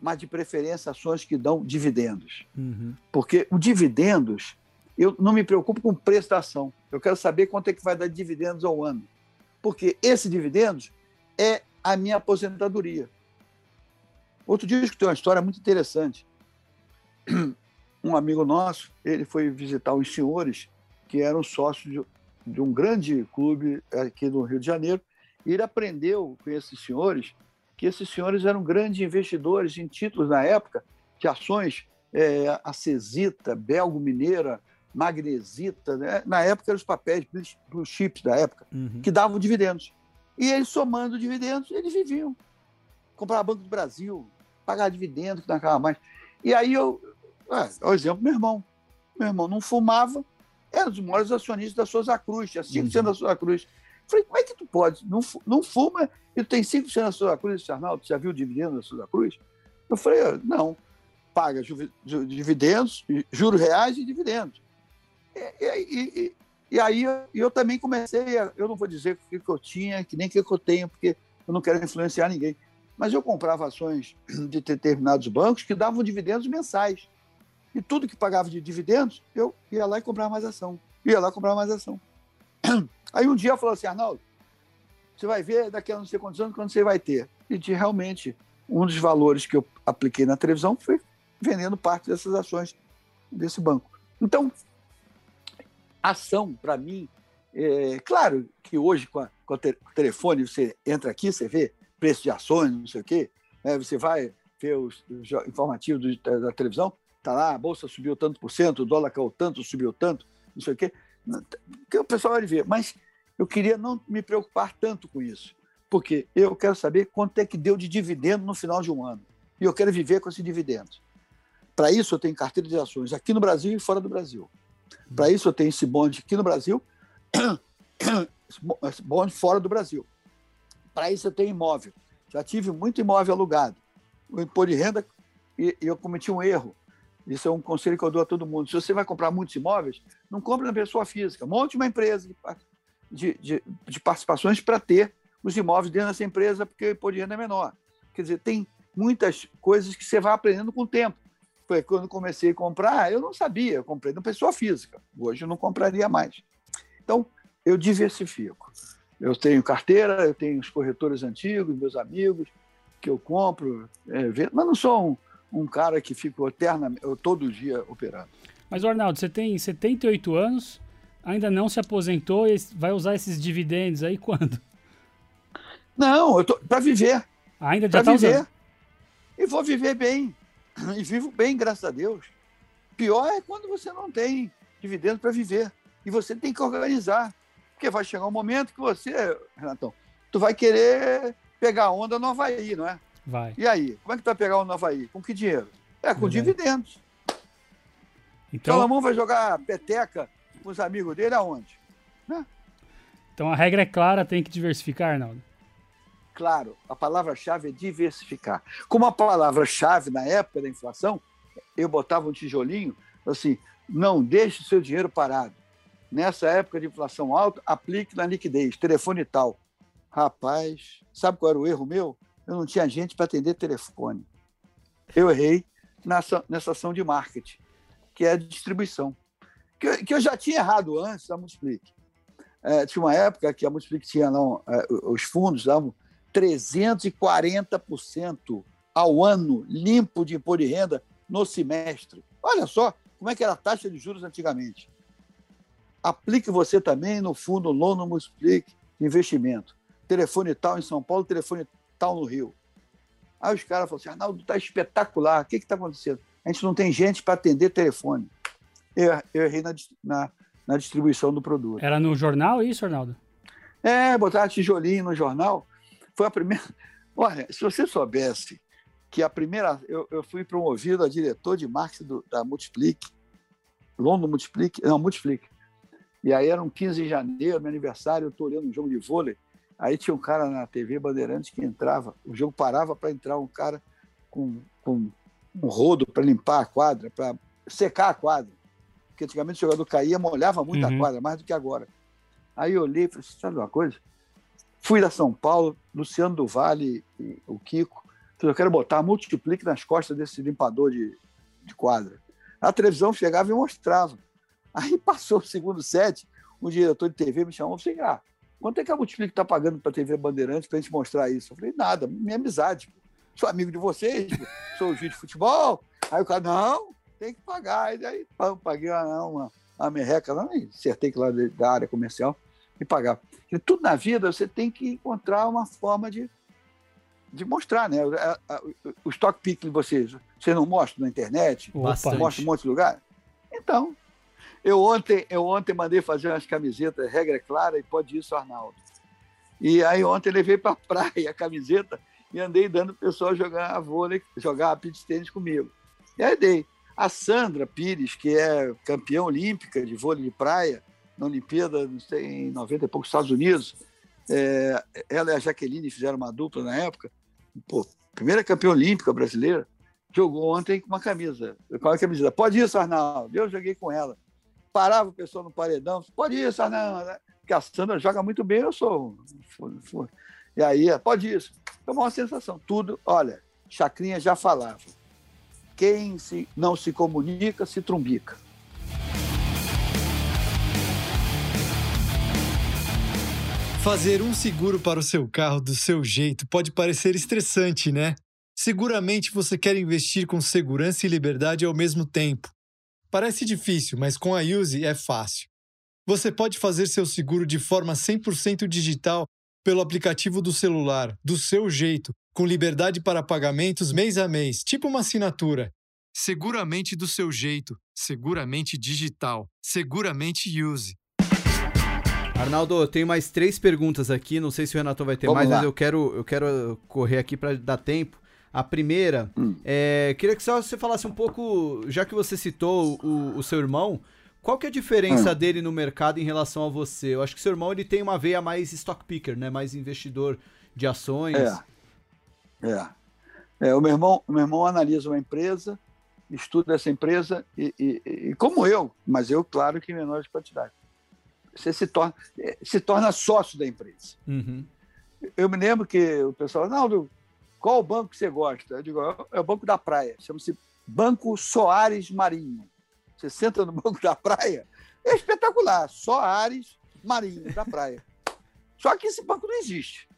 Mas de preferência ações que dão dividendos. Uhum. Porque o dividendos, eu não me preocupo com o preço da ação. Eu quero saber quanto é que vai dar dividendos ao ano. Porque esse dividendos é a minha aposentadoria. Outro dia eu escutei uma história muito interessante. Um amigo nosso, ele foi visitar os senhores que eram sócios de, de um grande clube aqui no Rio de Janeiro, e ele aprendeu com esses senhores que esses senhores eram grandes investidores em títulos na época, de ações é, acesita, belgo mineira, magnesita, né? na época eram os papéis blue chips da época, uhum. que davam dividendos. E eles somando dividendos, eles viviam. Comprava Banco do Brasil, pagar dividendo, que não acaba mais. E aí eu, é, o exemplo, meu irmão. Meu irmão não fumava, era um dos maiores acionistas da Souza Cruz, tinha 5% uhum. da Souza Cruz. Falei, como é que tu pode? Não, não fuma e tu tem 5% da Souza Cruz, Arnaldo, já viu o dividendo da Souza Cruz? Eu falei, não, paga dividendos, juros reais e dividendos. E, e, e, e aí eu, eu, também comecei, a, eu não vou dizer o que, que eu tinha, que nem o que, que eu tenho, porque eu não quero influenciar ninguém mas eu comprava ações de determinados bancos que davam dividendos mensais. E tudo que pagava de dividendos, eu ia lá e comprava mais ação. Ia lá e comprava mais ação. Aí um dia falou assim, Arnaldo, você vai ver daqui a não sei quantos anos quando você vai ter. E de, realmente, um dos valores que eu apliquei na televisão foi vendendo parte dessas ações desse banco. Então, ação, para mim, é claro que hoje, com, a, com o telefone, você entra aqui, você vê preço de ações, não sei o quê. Né? Você vai ver os, os informativos da, da, televisão, tá lá, a bolsa subiu tanto por cento, o dólar caiu tanto, subiu tanto, não sei o quê. Que o pessoal vai ver. Mas eu queria não me preocupar tanto com isso, porque eu quero saber quanto é que deu de dividendo no final de um ano. E eu quero viver com esse dividendo. Para isso, eu tenho carteira de ações aqui no Brasil e fora do Brasil. Para isso, eu tenho esse bonde aqui no Brasil, esse bonde fora do Brasil. Para isso eu tenho imóvel. Já tive muito imóvel alugado. O imposto de renda, e, eu cometi um erro. Isso é um conselho que eu dou a todo mundo. Se você vai comprar muitos imóveis, não compre na pessoa física. Monte uma empresa de, de, de participações para ter os imóveis dentro dessa empresa, porque o imposto de renda é menor. Quer dizer, tem muitas coisas que você vai aprendendo com o tempo. Foi quando comecei a comprar, eu não sabia, eu comprei na pessoa física. Hoje eu não compraria mais. Então, eu diversifico. Eu tenho carteira, eu tenho os corretores antigos, meus amigos, que eu compro, é, mas não sou um, um cara que fica eternamente, todo dia operando. Mas, Arnaldo, você tem 78 anos, ainda não se aposentou e vai usar esses dividendos aí quando? Não, eu tô para viver. Ainda já tá viver. Usando. E vou viver bem. E vivo bem, graças a Deus. Pior é quando você não tem dividendo para viver. E você tem que organizar. Porque vai chegar um momento que você, Renatão, tu vai querer pegar onda no Havaí, não é? Vai. E aí? Como é que tu vai pegar onda no Havaí? Com que dinheiro? É, com Verdade. dividendos. Então, Salomão vai jogar peteca com os amigos dele aonde? então a regra é clara, tem que diversificar, Arnaldo. Claro, a palavra-chave é diversificar. Como a palavra-chave na época da inflação, eu botava um tijolinho assim: não deixe o seu dinheiro parado. Nessa época de inflação alta, aplique na liquidez, telefone tal. Rapaz, sabe qual era o erro meu? Eu não tinha gente para atender telefone. Eu errei nessa, nessa ação de marketing, que é a distribuição. Que, eu- que eu já tinha errado antes da Multiplique. É, tinha uma época que a Multiplique tinha não, é, os fundos davam 340% ao ano limpo de imposto de renda no semestre. Olha só como é que era a taxa de juros antigamente. Aplique você também no fundo Lono Multiplique de investimento. Telefone tal em São Paulo, telefone tal no Rio. Aí os caras falaram assim: Arnaldo, está espetacular. O que está acontecendo? A gente não tem gente para atender telefone. Eu, eu errei na, na- na distribuição do produto. Era no jornal isso, Arnaldo? É, botar tijolinho no jornal. Foi a primeira. Olha, se você soubesse que a primeira. Eu, eu fui promovido a diretor de marketing do- da Multiplique, London Multiplique, não, Multiplique. E aí era um 15 de janeiro, meu aniversário, eu estou olhando um jogo de vôlei. Aí tinha um cara na TV Bandeirantes que entrava, o jogo parava para entrar um cara com, com um rodo para limpar a quadra, para secar a quadra. Porque antigamente o jogador caía, molhava muito Uhum. a quadra, mais do que agora. Aí eu olhei e falei, sabe uma coisa? Fui da São Paulo, Luciano do Vale e o Kiko. Falei, eu quero botar multiplique nas costas desse limpador de, de quadra. A televisão chegava e mostrava. Aí passou o segundo set, o diretor de TV me chamou e falei, ah, quanto é que a Multiplique está pagando para a TV Bandeirantes para a gente mostrar isso? Eu falei, nada, minha amizade. pô. Sou amigo de vocês, pô. sou juiz de futebol. Aí o cara, não, tem que pagar. E daí pá, paguei uma, uma, uma merreca lá, e acertei que lá da área comercial e pagar. Porque tudo na vida você tem que encontrar uma forma de, de mostrar, né? O, stock pick de vocês, você não mostra na internet, Bastante. mostra em um monte de lugar? Então, eu ontem, eu ontem mandei fazer umas camisetas, regra clara, e pode isso, Arnaldo. E aí ontem levei para a praia a camiseta e andei dando o pessoal jogar vôlei, jogar beach tênis comigo. E aí dei. A Sandra Pires, que é campeã olímpica de vôlei de praia, na Olimpíada, não sei, em 90 e poucos Estados Unidos, é, ela e a Jaqueline fizeram uma dupla na época. Pô, primeira campeã olímpica brasileira, jogou ontem com uma camisa. Qual é a camiseta? Pode isso, Arnaldo. Eu joguei com ela. Parava o pessoal no paredão. Pode isso, Arnaldo. Porque a Sandra joga muito bem, eu sou. E aí, pode isso. Foi uma sensação. Tudo, olha, Chacrinha já falava. Quem se, não se comunica, se trumbica. Fazer um seguro para o seu carro do seu jeito pode parecer estressante, né? Seguramente você quer investir com segurança e liberdade ao mesmo tempo. Parece difícil, mas com a Use é fácil. Você pode fazer seu seguro de forma 100% digital pelo aplicativo do celular, do seu jeito, com liberdade para pagamentos mês a mês, tipo uma assinatura. Seguramente do seu jeito, seguramente digital, seguramente Use. Arnaldo, eu tenho mais três perguntas aqui. Não sei se o Renato vai ter Vamos mais, lá. mas eu quero, eu quero correr aqui para dar tempo. A primeira, Hum. é, queria que só você falasse um pouco, já que você citou o, o seu irmão, qual que é a diferença Hum. dele no mercado em relação a você? Eu acho que seu irmão ele tem uma veia mais stock picker, né? Mais investidor de ações. É. É. É, o, meu irmão, o meu irmão analisa uma empresa, estuda essa empresa, e, e- e como eu, mas eu, claro que em menores quantidades. Você se torna, se torna sócio da empresa. Uhum. Eu me lembro que o pessoal, Arnaldo, qual o banco que você gosta? Eu digo, é o Banco da Praia, chama-se Banco Soares Marinho. Você senta no banco da praia, é espetacular, Soares Marinho da praia. Só que esse banco não existe.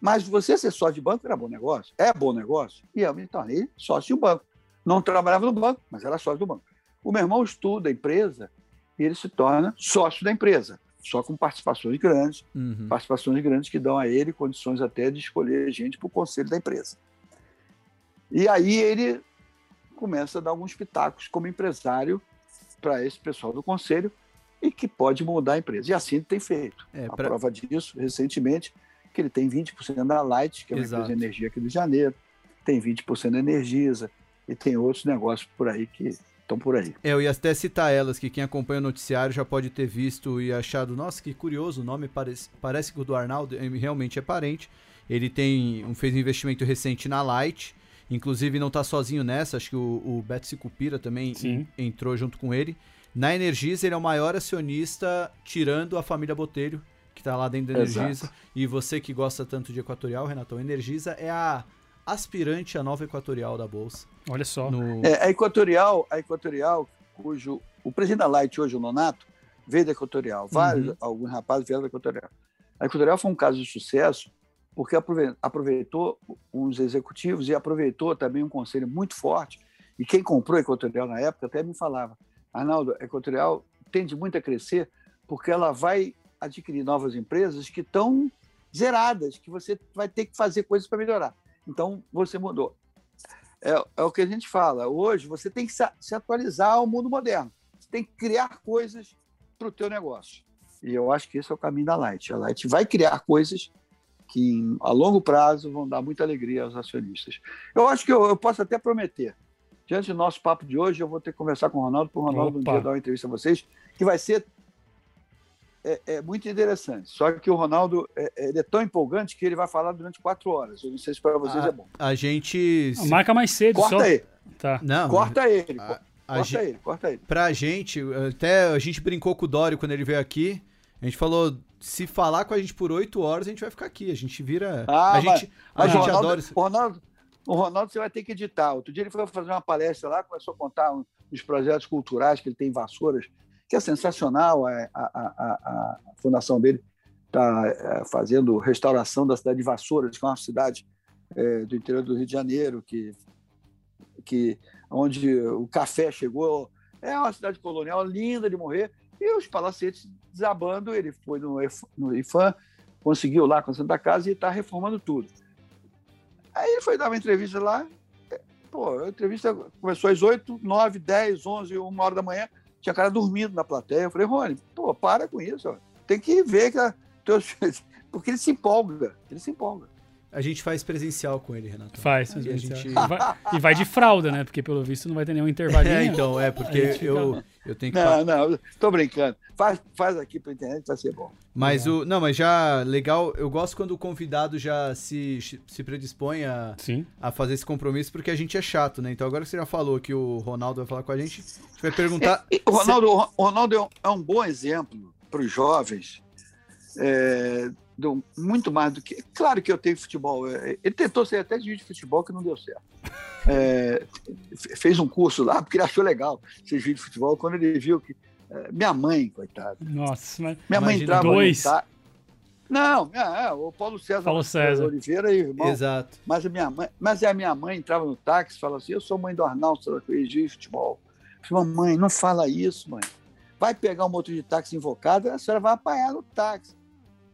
Mas você ser sócio de banco era bom negócio, é bom negócio, e eu me tornei sócio de banco. Não trabalhava no banco, mas era sócio do banco. O meu irmão estuda a empresa e ele se torna sócio da empresa, só com participações grandes, Uhum. participações grandes que dão a ele condições até de escolher gente para o conselho da empresa. E aí ele começa a dar alguns pitacos como empresário para esse pessoal do conselho e que pode mudar a empresa. E assim ele tem feito. É, a pra- prova disso, recentemente, que ele tem 20% da Light, que é uma Exato. empresa de energia aqui do Rio de Janeiro, tem 20% da Energisa, e tem outros negócios por aí que estão por aí. É, eu ia até citar elas, que quem acompanha o noticiário já pode ter visto e achado, nossa, que curioso, o nome parece, parece que o do Arnaldo realmente é parente. Ele tem um, fez um investimento recente na Light, inclusive não tá sozinho nessa, acho que o, o Beto Sicupira também Sim. en- entrou junto com ele. Na Energisa, ele é o maior acionista, tirando a família Botelho, que tá lá dentro da Exato. Energisa. E você que gosta tanto de Equatorial, Renatão, a Energisa é a aspirante à nova Equatorial da Bolsa. Olha só. No... É, a Equatorial, a Equatorial, cujo o presidente da Light hoje, o Nonato, veio da Equatorial. Vários, Uhum. alguns rapazes vieram da Equatorial. A Equatorial foi um caso de sucesso porque aprove- aproveitou uns executivos e aproveitou também um conselho muito forte. E quem comprou a Equatorial na época até me falava, Arnaldo, a Equatorial tende muito a crescer porque ela vai adquirir novas empresas que estão zeradas, que você vai ter que fazer coisas para melhorar. Então, você mudou é, é o que a gente fala. Hoje você tem que se, atualizar ao mundo moderno. Você tem que criar coisas para o teu negócio. E eu acho que esse é o caminho da Light. A Light vai criar coisas que a longo prazo vão dar muita alegria aos acionistas. Eu acho que eu, eu posso até prometer. Diante do nosso papo de hoje, eu vou ter que conversar com o Ronaldo, para o Ronaldo um Opa. dia dar uma entrevista a vocês, que vai ser é, é muito interessante. Só que o Ronaldo é, é- ele é tão empolgante que ele vai falar durante quatro horas. Eu não sei se para vocês Ah, é bom. A gente. Ah, Marca mais cedo, Corta só. ele, Tá. Não, corta ele, a- a corta gente- ele, corta ele. Pra gente, até a gente brincou com o Dório quando ele veio aqui. A gente falou, se falar com a gente por oito horas, a gente vai ficar aqui. A gente vira. Ah, a gente, a Mas o gente Ronaldo, adora isso. o Ronaldo, o Ronaldo você vai ter que editar. Outro dia ele foi fazer uma palestra lá, começou a contar um- os projetos culturais que ele tem em Vassouras, que é sensacional. A, a- a- a fundação dele está fazendo restauração da cidade de Vassouras, que é uma cidade eh, do interior do Rio de Janeiro, que, que onde o café chegou. É uma cidade colonial linda de morrer. E os palacetes desabando, ele foi no, no IFAM, conseguiu lá com a Santa Casa e está reformando tudo. Aí ele foi dar uma entrevista lá. é, Pô, a entrevista começou às 8, 9, 10, 11, 1 hora da manhã. Tinha cara dormindo na plateia. Eu falei, Rony, pô, para com isso. ó. Tem que ver que a, porque ele se empolga. Ele se empolga. A gente faz presencial com ele, Renato. Faz. E gente- vai- e vai de fralda, né? Porque pelo visto não vai ter nenhum intervalinho. É, então, é, porque eu, eu tenho que. Não, não, tô brincando. Faz, faz aqui pra internet, vai ser bom. Mas o. Não, mas já legal. Eu gosto quando o convidado já se, se predispõe a, Sim. a fazer esse compromisso, porque a gente é chato, né? Então agora que você já falou que o Ronaldo vai falar com a gente, a gente vai perguntar. O Ronaldo, o Ronaldo é um, é um bom exemplo para os jovens, é, do- muito mais do que. Claro que eu tenho futebol. é, Ele tentou ser até juiz de futebol que não deu certo. É, fe- fez um curso lá porque ele achou legal ser juiz de futebol. Quando ele viu que. é, minha mãe, coitada. Nossa, mas. Minha mãe entrava dois. no tá- Não, é, é, o Paulo César, Paulo César. Oliveira e irmão. Exato. Mas a minha mãe, mas a minha mãe entrava no táxi e falava assim: Eu sou mãe do Arnaldo, sou juiz de futebol. Eu falei, mamãe, não fala isso, mãe. Vai pegar um motor de táxi invocado, a senhora vai apanhar no táxi.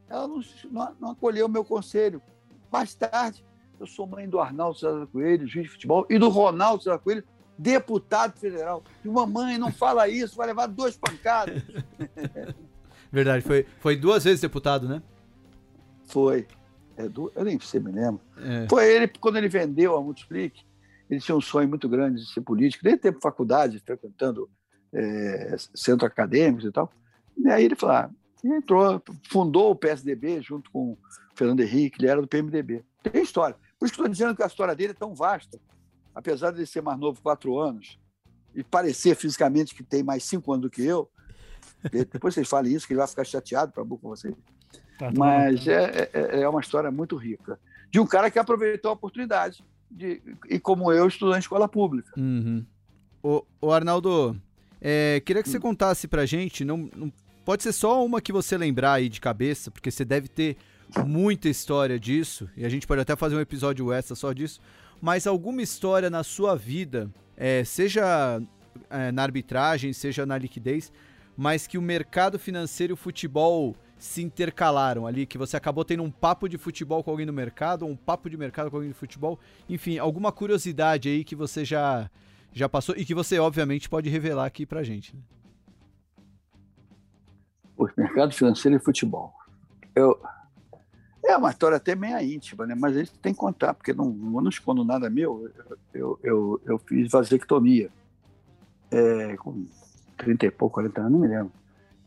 Ela não, não, não acolheu o meu conselho. Mais tarde, eu sou mãe do Arnaldo César Coelho, juiz de futebol, e do Ronaldo César Coelho, deputado federal. E mamãe, não fala isso, vai levar duas pancadas. Verdade, foi, foi duas vezes deputado, né? Foi. É do, eu nem sei, me lembro. É. Foi ele, quando ele vendeu a Multiplique, ele tinha um sonho muito grande de ser político, desde tempo faculdade, frequentando é, centro acadêmicos e tal. E aí ele falou, ah, e entrou, fundou o PSDB junto com o Fernando Henrique, ele era do PMDB. Tem história. Por isso que estou dizendo que a história dele é tão vasta, apesar de ele ser mais novo, quatro anos, e parecer fisicamente que tem mais cinco anos do que eu. e Depois vocês falem isso, que ele vai ficar chateado para com vocês. Tá, tudo Mas bem. é, é, é uma história muito rica. De um cara que aproveitou a oportunidade. De, e como eu, estudou em escola pública. Uhum. Ô, ô Arnaldo, é, queria que você contasse pra gente, não, não- pode ser só uma que você lembrar aí de cabeça, porque você deve ter muita história disso, e a gente pode até fazer um episódio extra só disso, mas alguma história na sua vida, é, seja é, na arbitragem, seja na liquidez, mas que o mercado financeiro e o futebol se intercalaram ali, que você acabou tendo um papo de futebol com alguém no mercado, ou um papo de mercado com alguém de futebol, enfim, alguma curiosidade aí que você já já passou e que você obviamente pode revelar aqui pra gente. né? O mercado financeiro e futebol. Eu, é uma história até meio íntima, né? mas a gente tem que contar, porque não, não escondo nada meu. Eu, eu, eu fiz vasectomia é, com 30 e pouco, 40 anos, não me lembro.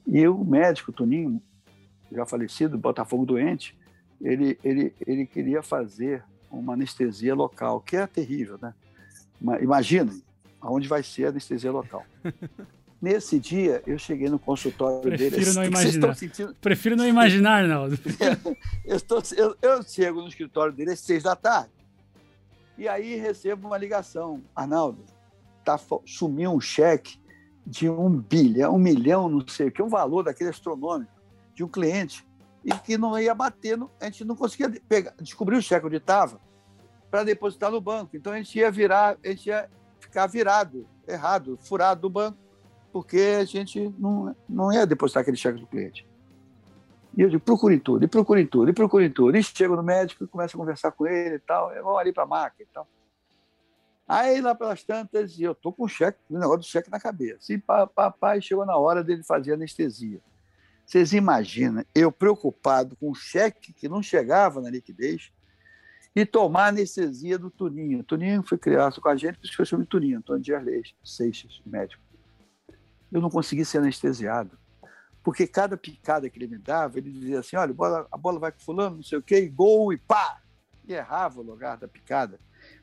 E o médico, Toninho, já falecido, Botafogo doente, ele, ele, ele queria fazer uma anestesia local, que é terrível, né? Imaginem aonde vai ser a anestesia local. Nesse dia, eu cheguei no consultório Prefiro dele. Não imaginar. Sentindo... Prefiro não imaginar, Arnaldo. eu, estou, eu, eu chego no escritório dele às seis da tarde. E aí recebo uma ligação. Arnaldo, tá, sumiu um cheque de um bilhão, um milhão, não sei o que, um valor daquele astronômico, de um cliente, e que não ia bater, no, a gente não conseguia pegar, descobrir o cheque onde estava para depositar no banco. Então a gente ia virar, a gente ia ficar virado, errado, furado do banco porque a gente não, não ia depositar aquele cheque do cliente. E eu digo, procure tudo, e procure tudo, e procure tudo. E chego no médico e começo a conversar com ele e tal. Eu vou ali para a máquina e tal. Aí lá pelas tantas, eu tô com o cheque, o negócio do cheque na cabeça. E papai chegou na hora dele fazer anestesia. Vocês imaginam, eu preocupado com o cheque que não chegava na liquidez e tomar anestesia do Tuninho. Tuninho foi criado com a gente, por isso que eu chamo de Tuninho, Antônio Dias Seixas, médico eu não consegui ser anestesiado. Porque cada picada que ele me dava, ele dizia assim: olha, a bola, a bola vai com fulano, não sei o quê, e gol, e pá! E errava o lugar da picada.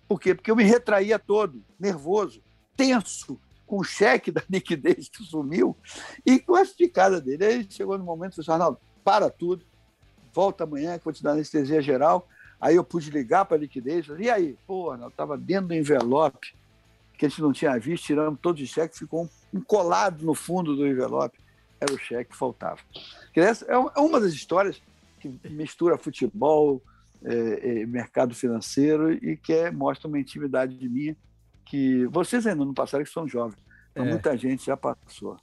Por quê? Porque eu me retraía todo, nervoso, tenso, com o cheque da liquidez que sumiu e com as picadas dele. Aí chegou no momento e falou assim: Arnaldo, para tudo, volta amanhã que vou te dar anestesia geral. Aí eu pude ligar para a liquidez, e aí? Pô, Arnaldo, estava dentro do envelope que a gente não tinha visto, tiramos todos os cheques, ficou um colado no fundo do envelope era o cheque que faltava. Essa é, é uma das histórias que mistura futebol, é, é, mercado financeiro e que é, mostra uma intimidade de minha que vocês ainda não passaram, que são jovens, mas é. muita gente já passou.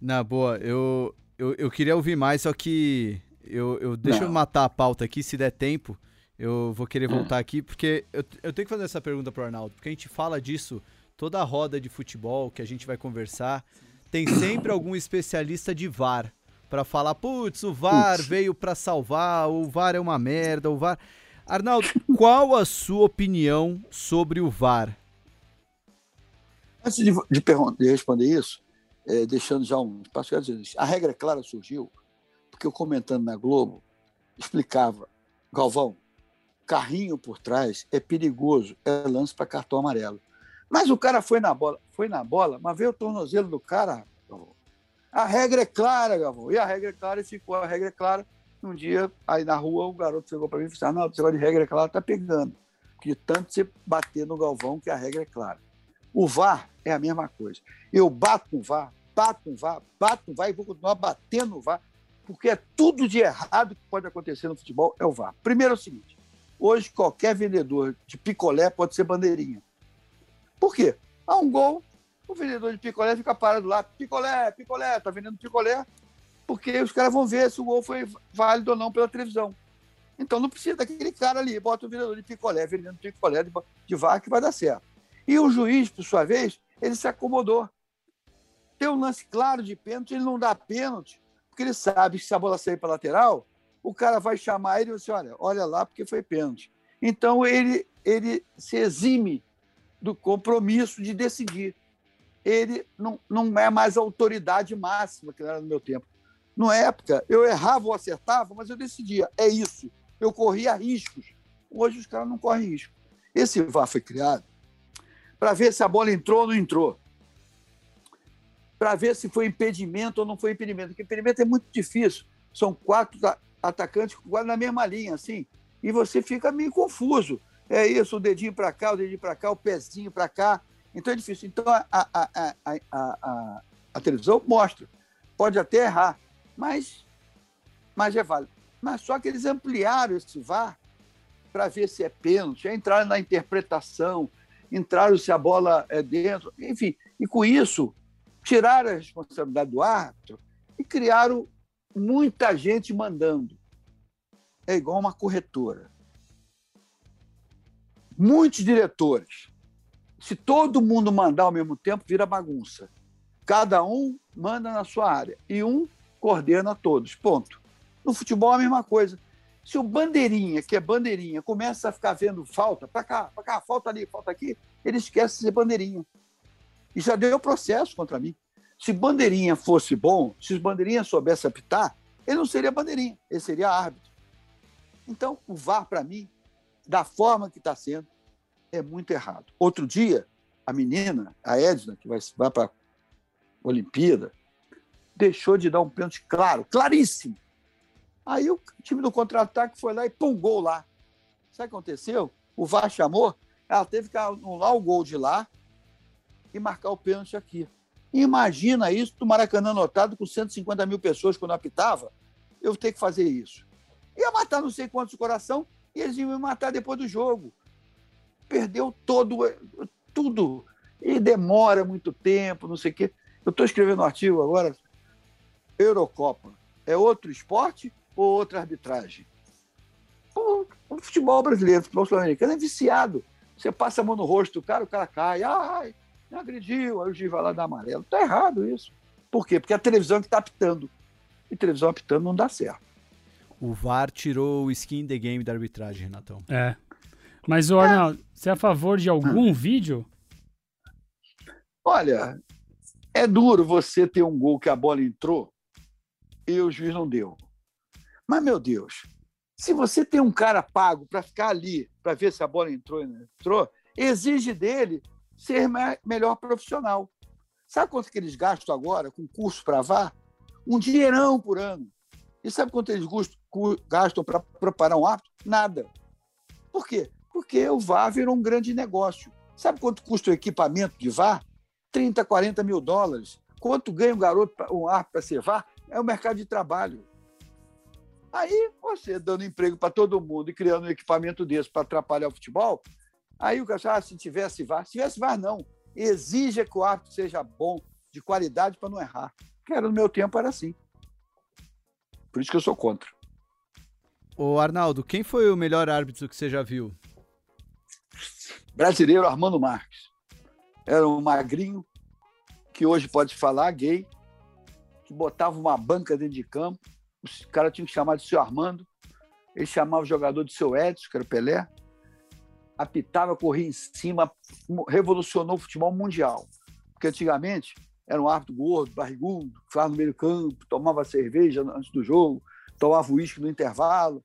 Na boa, eu, eu, eu queria ouvir mais, só que eu, eu deixa não. eu matar a pauta aqui, se der tempo, eu vou querer hum. voltar aqui, porque eu, eu tenho que fazer essa pergunta para o Arnaldo, porque a gente fala disso toda a roda de futebol que a gente vai conversar, tem sempre algum especialista de VAR para falar, putz, o VAR Putz. veio para salvar, o VAR é uma merda, o VAR. Arnaldo, qual a sua opinião sobre o VAR? Antes de, de, de responder isso, é, deixando já um a regra clara surgiu porque eu comentando na Globo explicava, Galvão, carrinho por trás é perigoso, é lance para cartão amarelo. Mas o cara foi na bola, foi na bola, mas veio o tornozelo do cara. A regra é clara, Gavão. E a regra é clara e ficou a regra é clara. Um dia, aí na rua, o garoto chegou para mim e disse: ah, não, esse negócio de regra é clara tá pegando. Porque tanto você bater no Galvão que a regra é clara. O VAR é a mesma coisa. Eu bato no VAR, bato no VAR, bato no VAR e vou continuar batendo no VAR, porque é tudo de errado que pode acontecer no futebol é o VAR. Primeiro é o seguinte: hoje qualquer vendedor de picolé pode ser bandeirinha. Por quê? Há um gol, o vendedor de picolé fica parado lá, picolé, picolé, tá vendendo picolé, porque os caras vão ver se o gol foi válido ou não pela televisão. Então não precisa daquele cara ali, bota o vendedor de picolé, vendendo picolé de, de vaca que vai dar certo. E o juiz, por sua vez, ele se acomodou. Tem um lance claro de pênalti, ele não dá pênalti, porque ele sabe que se a bola sair para lateral, o cara vai chamar ele e dizer, olha, olha lá porque foi pênalti. Então ele, ele se exime do compromisso de decidir. Ele não, não é mais a autoridade máxima que era no meu tempo. Na época, eu errava ou acertava, mas eu decidia. É isso. Eu corria riscos. Hoje os caras não correm risco. Esse VAR foi criado para ver se a bola entrou ou não entrou. Para ver se foi impedimento ou não foi impedimento. Porque impedimento é muito difícil. São quatro atacantes na mesma linha, assim. E você fica meio confuso. É isso, o dedinho para cá, o dedinho para cá, o pezinho para cá. Então é difícil. Então a, a, a, a, a, televisão mostra. Pode até errar, mas, mas é válido. Mas só que eles ampliaram esse VAR para ver se é pênalti, entraram na interpretação, entraram se a bola é dentro, enfim. E com isso, tiraram a responsabilidade do árbitro e criaram muita gente mandando. É igual uma corretora muitos diretores. Se todo mundo mandar ao mesmo tempo, vira bagunça. Cada um manda na sua área. E um coordena todos. Ponto. No futebol é a mesma coisa. Se o bandeirinha, que é bandeirinha, começa a ficar vendo falta, para cá, para cá, falta ali, falta aqui, ele esquece de ser bandeirinha. E já deu processo contra mim. Se bandeirinha fosse bom, se os bandeirinhas soubesse apitar, ele não seria bandeirinha, ele seria árbitro. Então, o VAR, para mim, da forma que está sendo, é muito errado. Outro dia, a menina, a Edna, que vai, vai para a Olimpíada, deixou de dar um pênalti claro, claríssimo. Aí o time do contra-ataque foi lá e pum, gol lá. Sabe o que aconteceu? O VAR chamou, ela teve que anular o gol de lá e marcar o pênalti aqui. Imagina isso do Maracanã lotado com 150 mil pessoas quando apitava, eu ter que fazer isso. Ia matar não sei quantos coração e eles iam me matar depois do jogo. Perdeu todo, tudo. E demora muito tempo, não sei o quê. Eu estou escrevendo um artigo agora, Eurocopa. É outro esporte ou outra arbitragem? O futebol brasileiro, o futebol sul-americano é viciado. Você passa a mão no rosto do cara, o cara cai. Ai, me agrediu. Aí o juiz vai lá dar amarelo. Está errado isso. Por quê? Porque a televisão que está apitando. E televisão apitando não dá certo. O VAR tirou o skin the game da arbitragem, Renatão. É. Mas, o Arnaldo, você é a favor de algum vídeo? Olha, é duro você ter um gol que a bola entrou e o juiz não deu. Mas, meu Deus, se você tem um cara pago para ficar ali, para ver se a bola entrou ou não entrou, exige dele ser melhor profissional. Sabe quanto que eles gastam agora com curso para VAR? Um dinheirão por ano. E sabe quanto eles gastam para preparar um árbitro? Nada. Por quê? Porque o VAR virou um grande negócio. Sabe quanto custa o equipamento de VAR? 30, 40 mil dólares. Quanto ganha um garoto, um árbitro para ser VAR? É o mercado de trabalho. Aí, você dando emprego para todo mundo e criando um equipamento desse para atrapalhar o futebol, aí o cara, ah, se tivesse VAR, se tivesse VAR, não. Exija que o árbitro seja bom, de qualidade, para não errar. Que era no meu tempo, era assim. Por isso que eu sou contra. Ô Arnaldo, quem foi o melhor árbitro que você já viu? Brasileiro Armando Marques. Era um magrinho, que hoje pode falar, gay, que botava uma banca dentro de campo. O cara tinha que chamar de seu Armando. Ele chamava o jogador de seu Edson, que era o Pelé. Apitava, corria em cima, revolucionou o futebol mundial. Porque antigamente era um árbitro gordo, barrigudo, ficava no meio do campo, tomava cerveja antes do jogo, tomava uísque no intervalo.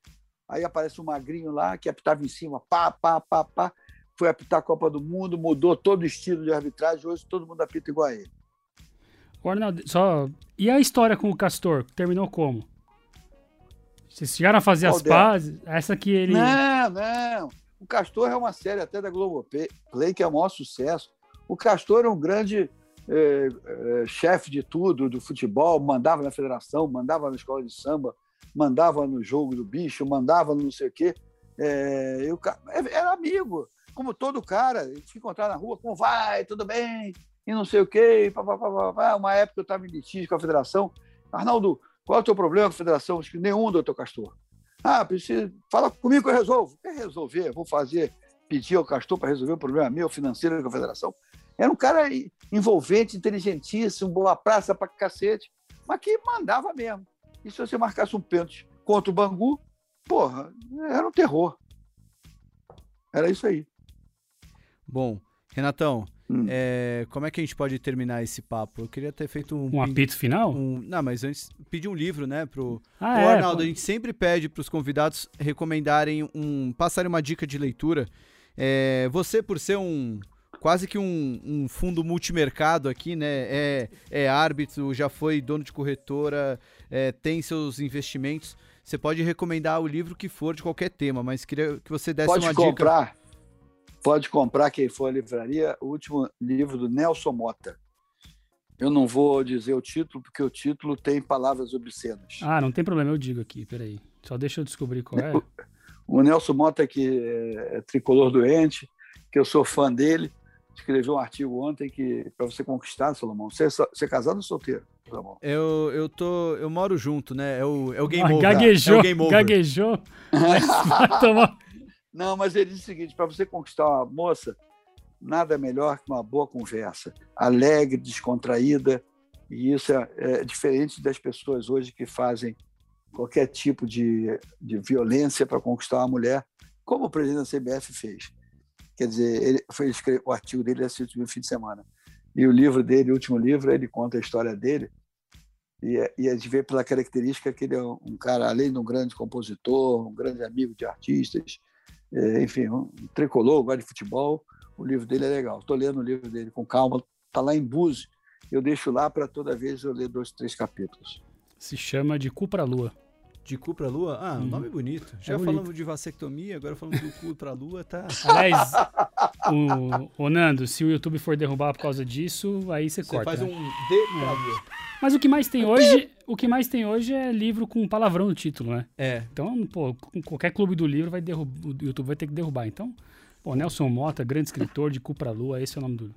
Aí aparece um magrinho lá que apitava em cima, pá, pá, pá, pá. Foi apitar a Copa do Mundo, mudou todo o estilo de arbitragem. Hoje todo mundo apita igual a ele. Arnaldo, só. E a história com o Castor? Terminou como? Vocês chegaram a fazer Qual as pazes? Essa que ele. Não, não. O Castor é uma série até da Globoplay, que é o maior sucesso. O Castor é um grande é, é, chefe de tudo, do futebol, mandava na federação, mandava na escola de samba, mandava no jogo do bicho, mandava no não sei o quê. É, eu, é, era amigo, como todo cara, se encontrar na rua, como vai, tudo bem, e não sei o quê. Pá, pá, pá, pá. Uma época eu estava em litígio com a federação. Arnaldo, qual é o teu problema com a federação? Nenhum, doutor Castor. Ah, precisa, fala comigo que eu resolvo. Quer resolver? Vou fazer, pedir ao Castor para resolver o problema meu financeiro com a federação. Era um cara envolvente, inteligentíssimo, boa praça para cacete, mas que mandava mesmo. E se você marcasse um pênalti contra o Bangu, porra, era um terror. Era isso aí. Bom, Renatão, hum. é, como é que a gente pode terminar esse papo? Eu queria ter feito um. Um apito final? Um, não, mas antes, pedir um livro, né? Pro, ah, pro é, Arnaldo. Pô. A gente sempre pede para os convidados recomendarem um. passarem uma dica de leitura. É, você, por ser um quase que um, um, fundo multimercado aqui, né? É, é árbitro, já foi dono de corretora, é, tem seus investimentos. Você pode recomendar o livro que for de qualquer tema, mas queria que você desse pode uma comprar, dica. Pode comprar, quem for à livraria, o último livro do Nelson Mota. Eu não vou dizer o título, porque o título tem palavras obscenas. Ah, não tem problema, eu digo aqui, peraí. Só deixa eu descobrir qual é. O Nelson Mota, que é, é tricolor doente, que eu sou fã dele, escreveu um artigo ontem que para você conquistar, Salomão, você, é você é casado ou solteiro? Salomão? Eu, eu tô. Eu moro junto, né? É o, é o game ah, over. Gaguejou, é o game over. gaguejou. Não, mas ele diz o seguinte: para você conquistar uma moça, nada melhor que uma boa conversa. Alegre, descontraída, E isso é, é diferente das pessoas hoje que fazem qualquer tipo de, de violência para conquistar uma mulher, como o presidente da CBF fez. Quer dizer, ele foi escrever, o artigo dele esse último fim de semana. E o livro dele, o último livro, ele conta a história dele. E, é, e a gente vê pela característica que ele é um cara, além de um grande compositor, um grande amigo de artistas, é, enfim, um tricolor, gosta de futebol. O livro dele é legal. Estou lendo o livro dele com calma. Está lá em Búzios. Eu deixo lá para toda vez eu ler dois, três capítulos. Se chama De Cu para Lua. De cu pra lua? Ah, um nome uhum. bonito. Já é falamos de vasectomia, agora falamos do cu pra lua, tá. Aliás, o, o, Nando, se o YouTube for derrubar por causa disso, aí você, você corta. Você faz né? um D pra lua. Mas o que mais tem hoje, o que mais tem hoje é livro com palavrão no título, né? É. Então, pô, qualquer clube do livro vai derrubar, o YouTube vai ter que derrubar. Então, pô, Nelson Mota, grande escritor de cu pra lua, esse é o nome do.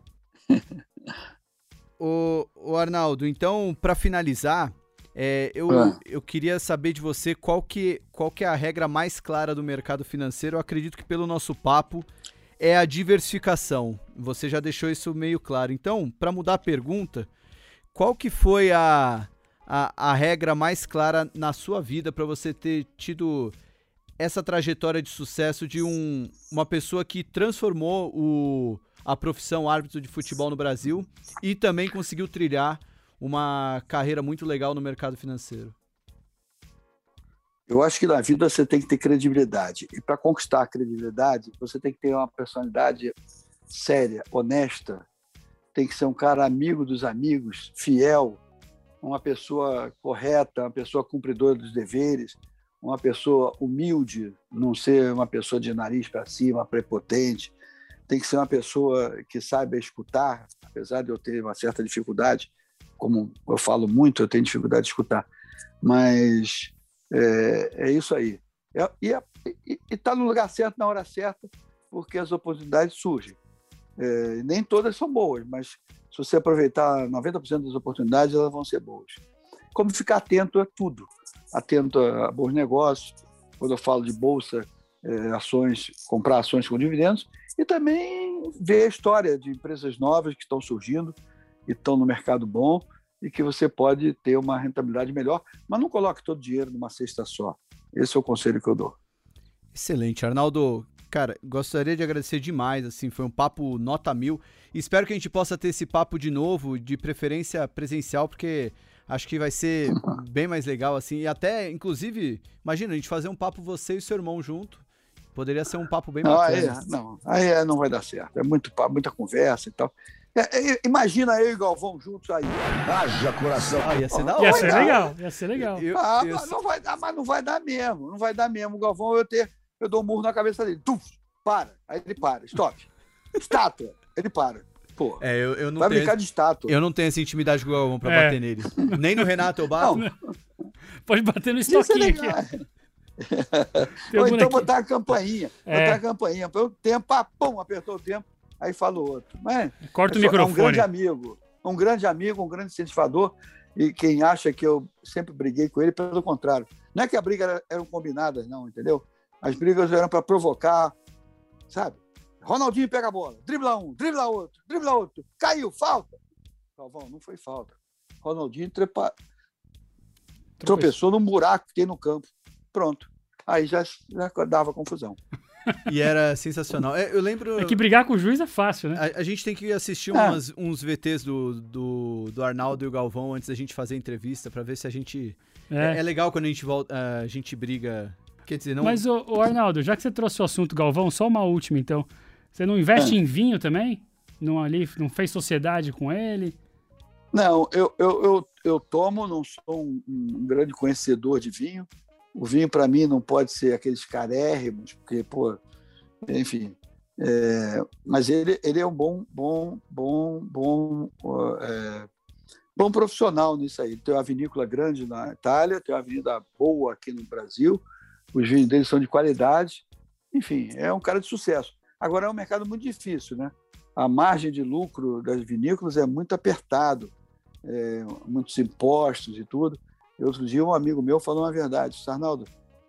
o, o Arnaldo, então, para finalizar, é, eu, ah. eu queria saber de você qual que, qual que é a regra mais clara do mercado financeiro. Eu acredito que pelo nosso papo é a diversificação. Você já deixou isso meio claro. Então, para mudar a pergunta, qual que foi a, a, a regra mais clara na sua vida para você ter tido essa trajetória de sucesso de um, uma pessoa que transformou o, a profissão árbitro de futebol no Brasil e também conseguiu trilhar uma carreira muito legal no mercado financeiro? Eu acho que na vida você tem que ter credibilidade. E para conquistar a credibilidade, você tem que ter uma personalidade séria, honesta. Tem que ser um cara amigo dos amigos, fiel, uma pessoa correta, uma pessoa cumpridora dos deveres, uma pessoa humilde, não ser uma pessoa de nariz para cima, prepotente. Tem que ser uma pessoa que saiba escutar, apesar de eu ter uma certa dificuldade como eu falo muito, eu tenho dificuldade de escutar, mas é, é isso aí. É, e está no lugar certo, na hora certa, porque as oportunidades surgem. É, nem todas são boas, mas se você aproveitar 90% das oportunidades, elas vão ser boas. Como ficar atento a tudo, atento a bons negócios, quando eu falo de bolsa, é, ações, comprar ações com dividendos, e também ver a história de empresas novas que estão surgindo, e estão no mercado bom e que você pode ter uma rentabilidade melhor, mas não coloque todo o dinheiro numa cesta só. Esse é o conselho que eu dou. Excelente, Arnaldo. Cara, gostaria de agradecer demais, assim, foi um papo nota mil. Espero que a gente possa ter esse papo de novo, de preferência presencial, porque acho que vai ser bem mais legal, assim. E até, inclusive, imagina, a gente fazer um papo você e seu irmão junto. Poderia ser um papo bem bacana. Aí, é, não, aí é, não vai dar certo. É muito papo, muita conversa e tal. É, é, imagina eu e Galvão juntos aí. Haja coração. Ah, ia ser, ia ser legal, ia ser legal. Eu, ah, eu, mas, não vai dar, mas não vai dar mesmo. Não vai dar mesmo. O Galvão, eu, ter, eu dou um murro na cabeça dele. Tuf, para. Aí ele para. Stop. Estátua. Ele para. Pô, é, eu, eu não vai tenho, brincar de estátua. Eu não tenho essa intimidade com o Galvão pra é. bater nele. Nem no Renato eu bato. Não. Pode bater no é estoquinho aqui. Ou então botar a campainha. É. Botar a campainha. O tempo, pum, apertou o tempo aí fala o outro. Mas Corta o microfone. É um grande amigo, um grande amigo, um grande incentivador. E quem acha que eu sempre briguei com ele, pelo contrário. Não é que a briga era, eram combinadas, não, entendeu? As brigas eram para provocar, sabe? Ronaldinho pega a bola, dribla um, dribla outro, dribla outro, caiu, falta. Calvão, não foi falta. Ronaldinho trepa... tropeçou num buraco que tem no campo. Pronto. Aí já, já dava confusão. E era sensacional. É, eu lembro. É que brigar com o juiz é fácil, né? A, a gente tem que assistir é. umas, uns VTs do, do, do, Arnaldo e o Galvão antes da gente fazer a entrevista para ver se a gente. É. é. é, legal quando a gente volta, a gente briga. Quer dizer, não. Mas, o, Arnaldo, já que você trouxe o assunto Galvão, só uma última então. Você não investe é. em vinho também? Não, ali, não fez sociedade com ele? Não, eu, eu, eu, eu tomo, não sou um, um grande conhecedor de vinho. O vinho, para mim, não pode ser aqueles carérrimos, porque, pô, enfim. É, mas ele, ele é um bom, bom, bom, bom, é, bom profissional nisso aí. Tem uma vinícola grande na Itália, tem uma avenida boa aqui no Brasil, os vinhos dele são de qualidade. Enfim, é um cara de sucesso. Agora, é um mercado muito difícil, né? A margem de lucro das vinícolas é muito apertado, é, muitos impostos e tudo. E outro dia um amigo meu falou uma verdade, Arnaldo,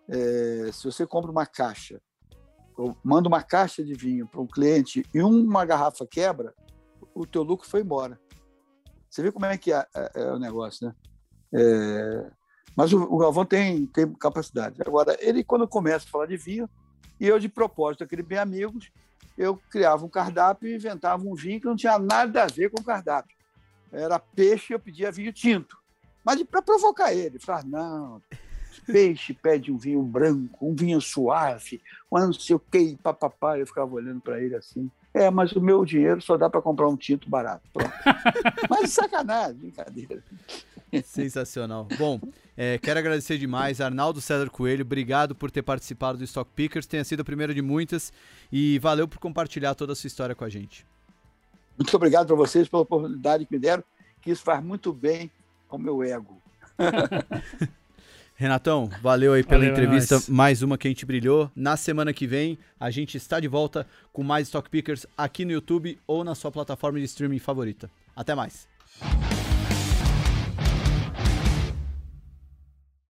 é, se você compra uma caixa, manda uma caixa de vinho para um cliente e uma garrafa quebra, o teu lucro foi embora. Você vê como é que é, é, é o negócio, né? É, mas o, o, Galvão tem, tem capacidade. Agora, ele, quando começa a falar de vinho, e eu, de propósito, aquele bem amigos, eu criava um cardápio e inventava um vinho que não tinha nada a ver com o cardápio. Era peixe, eu pedia vinho tinto. Mas para provocar ele, falar, não, peixe pede um vinho branco, um vinho suave, um não sei o que, papapá. Eu ficava olhando para ele assim. É, mas o meu dinheiro só dá para comprar um tinto barato. mas sacanagem, brincadeira. Sensacional. Bom, é, quero agradecer demais, Arnaldo César Coelho. Obrigado por ter participado do Stock Pickers. Tenha sido a primeira de muitas. E valeu por compartilhar toda a sua história com a gente. Muito obrigado para vocês pela oportunidade que me deram, que isso faz muito bem ao meu ego. Renatão, valeu aí pela valeu, entrevista, é mais uma que a gente brilhou. Na semana que vem, a gente está de volta com mais Stock Pickers aqui no YouTube ou na sua plataforma de streaming favorita. Até mais.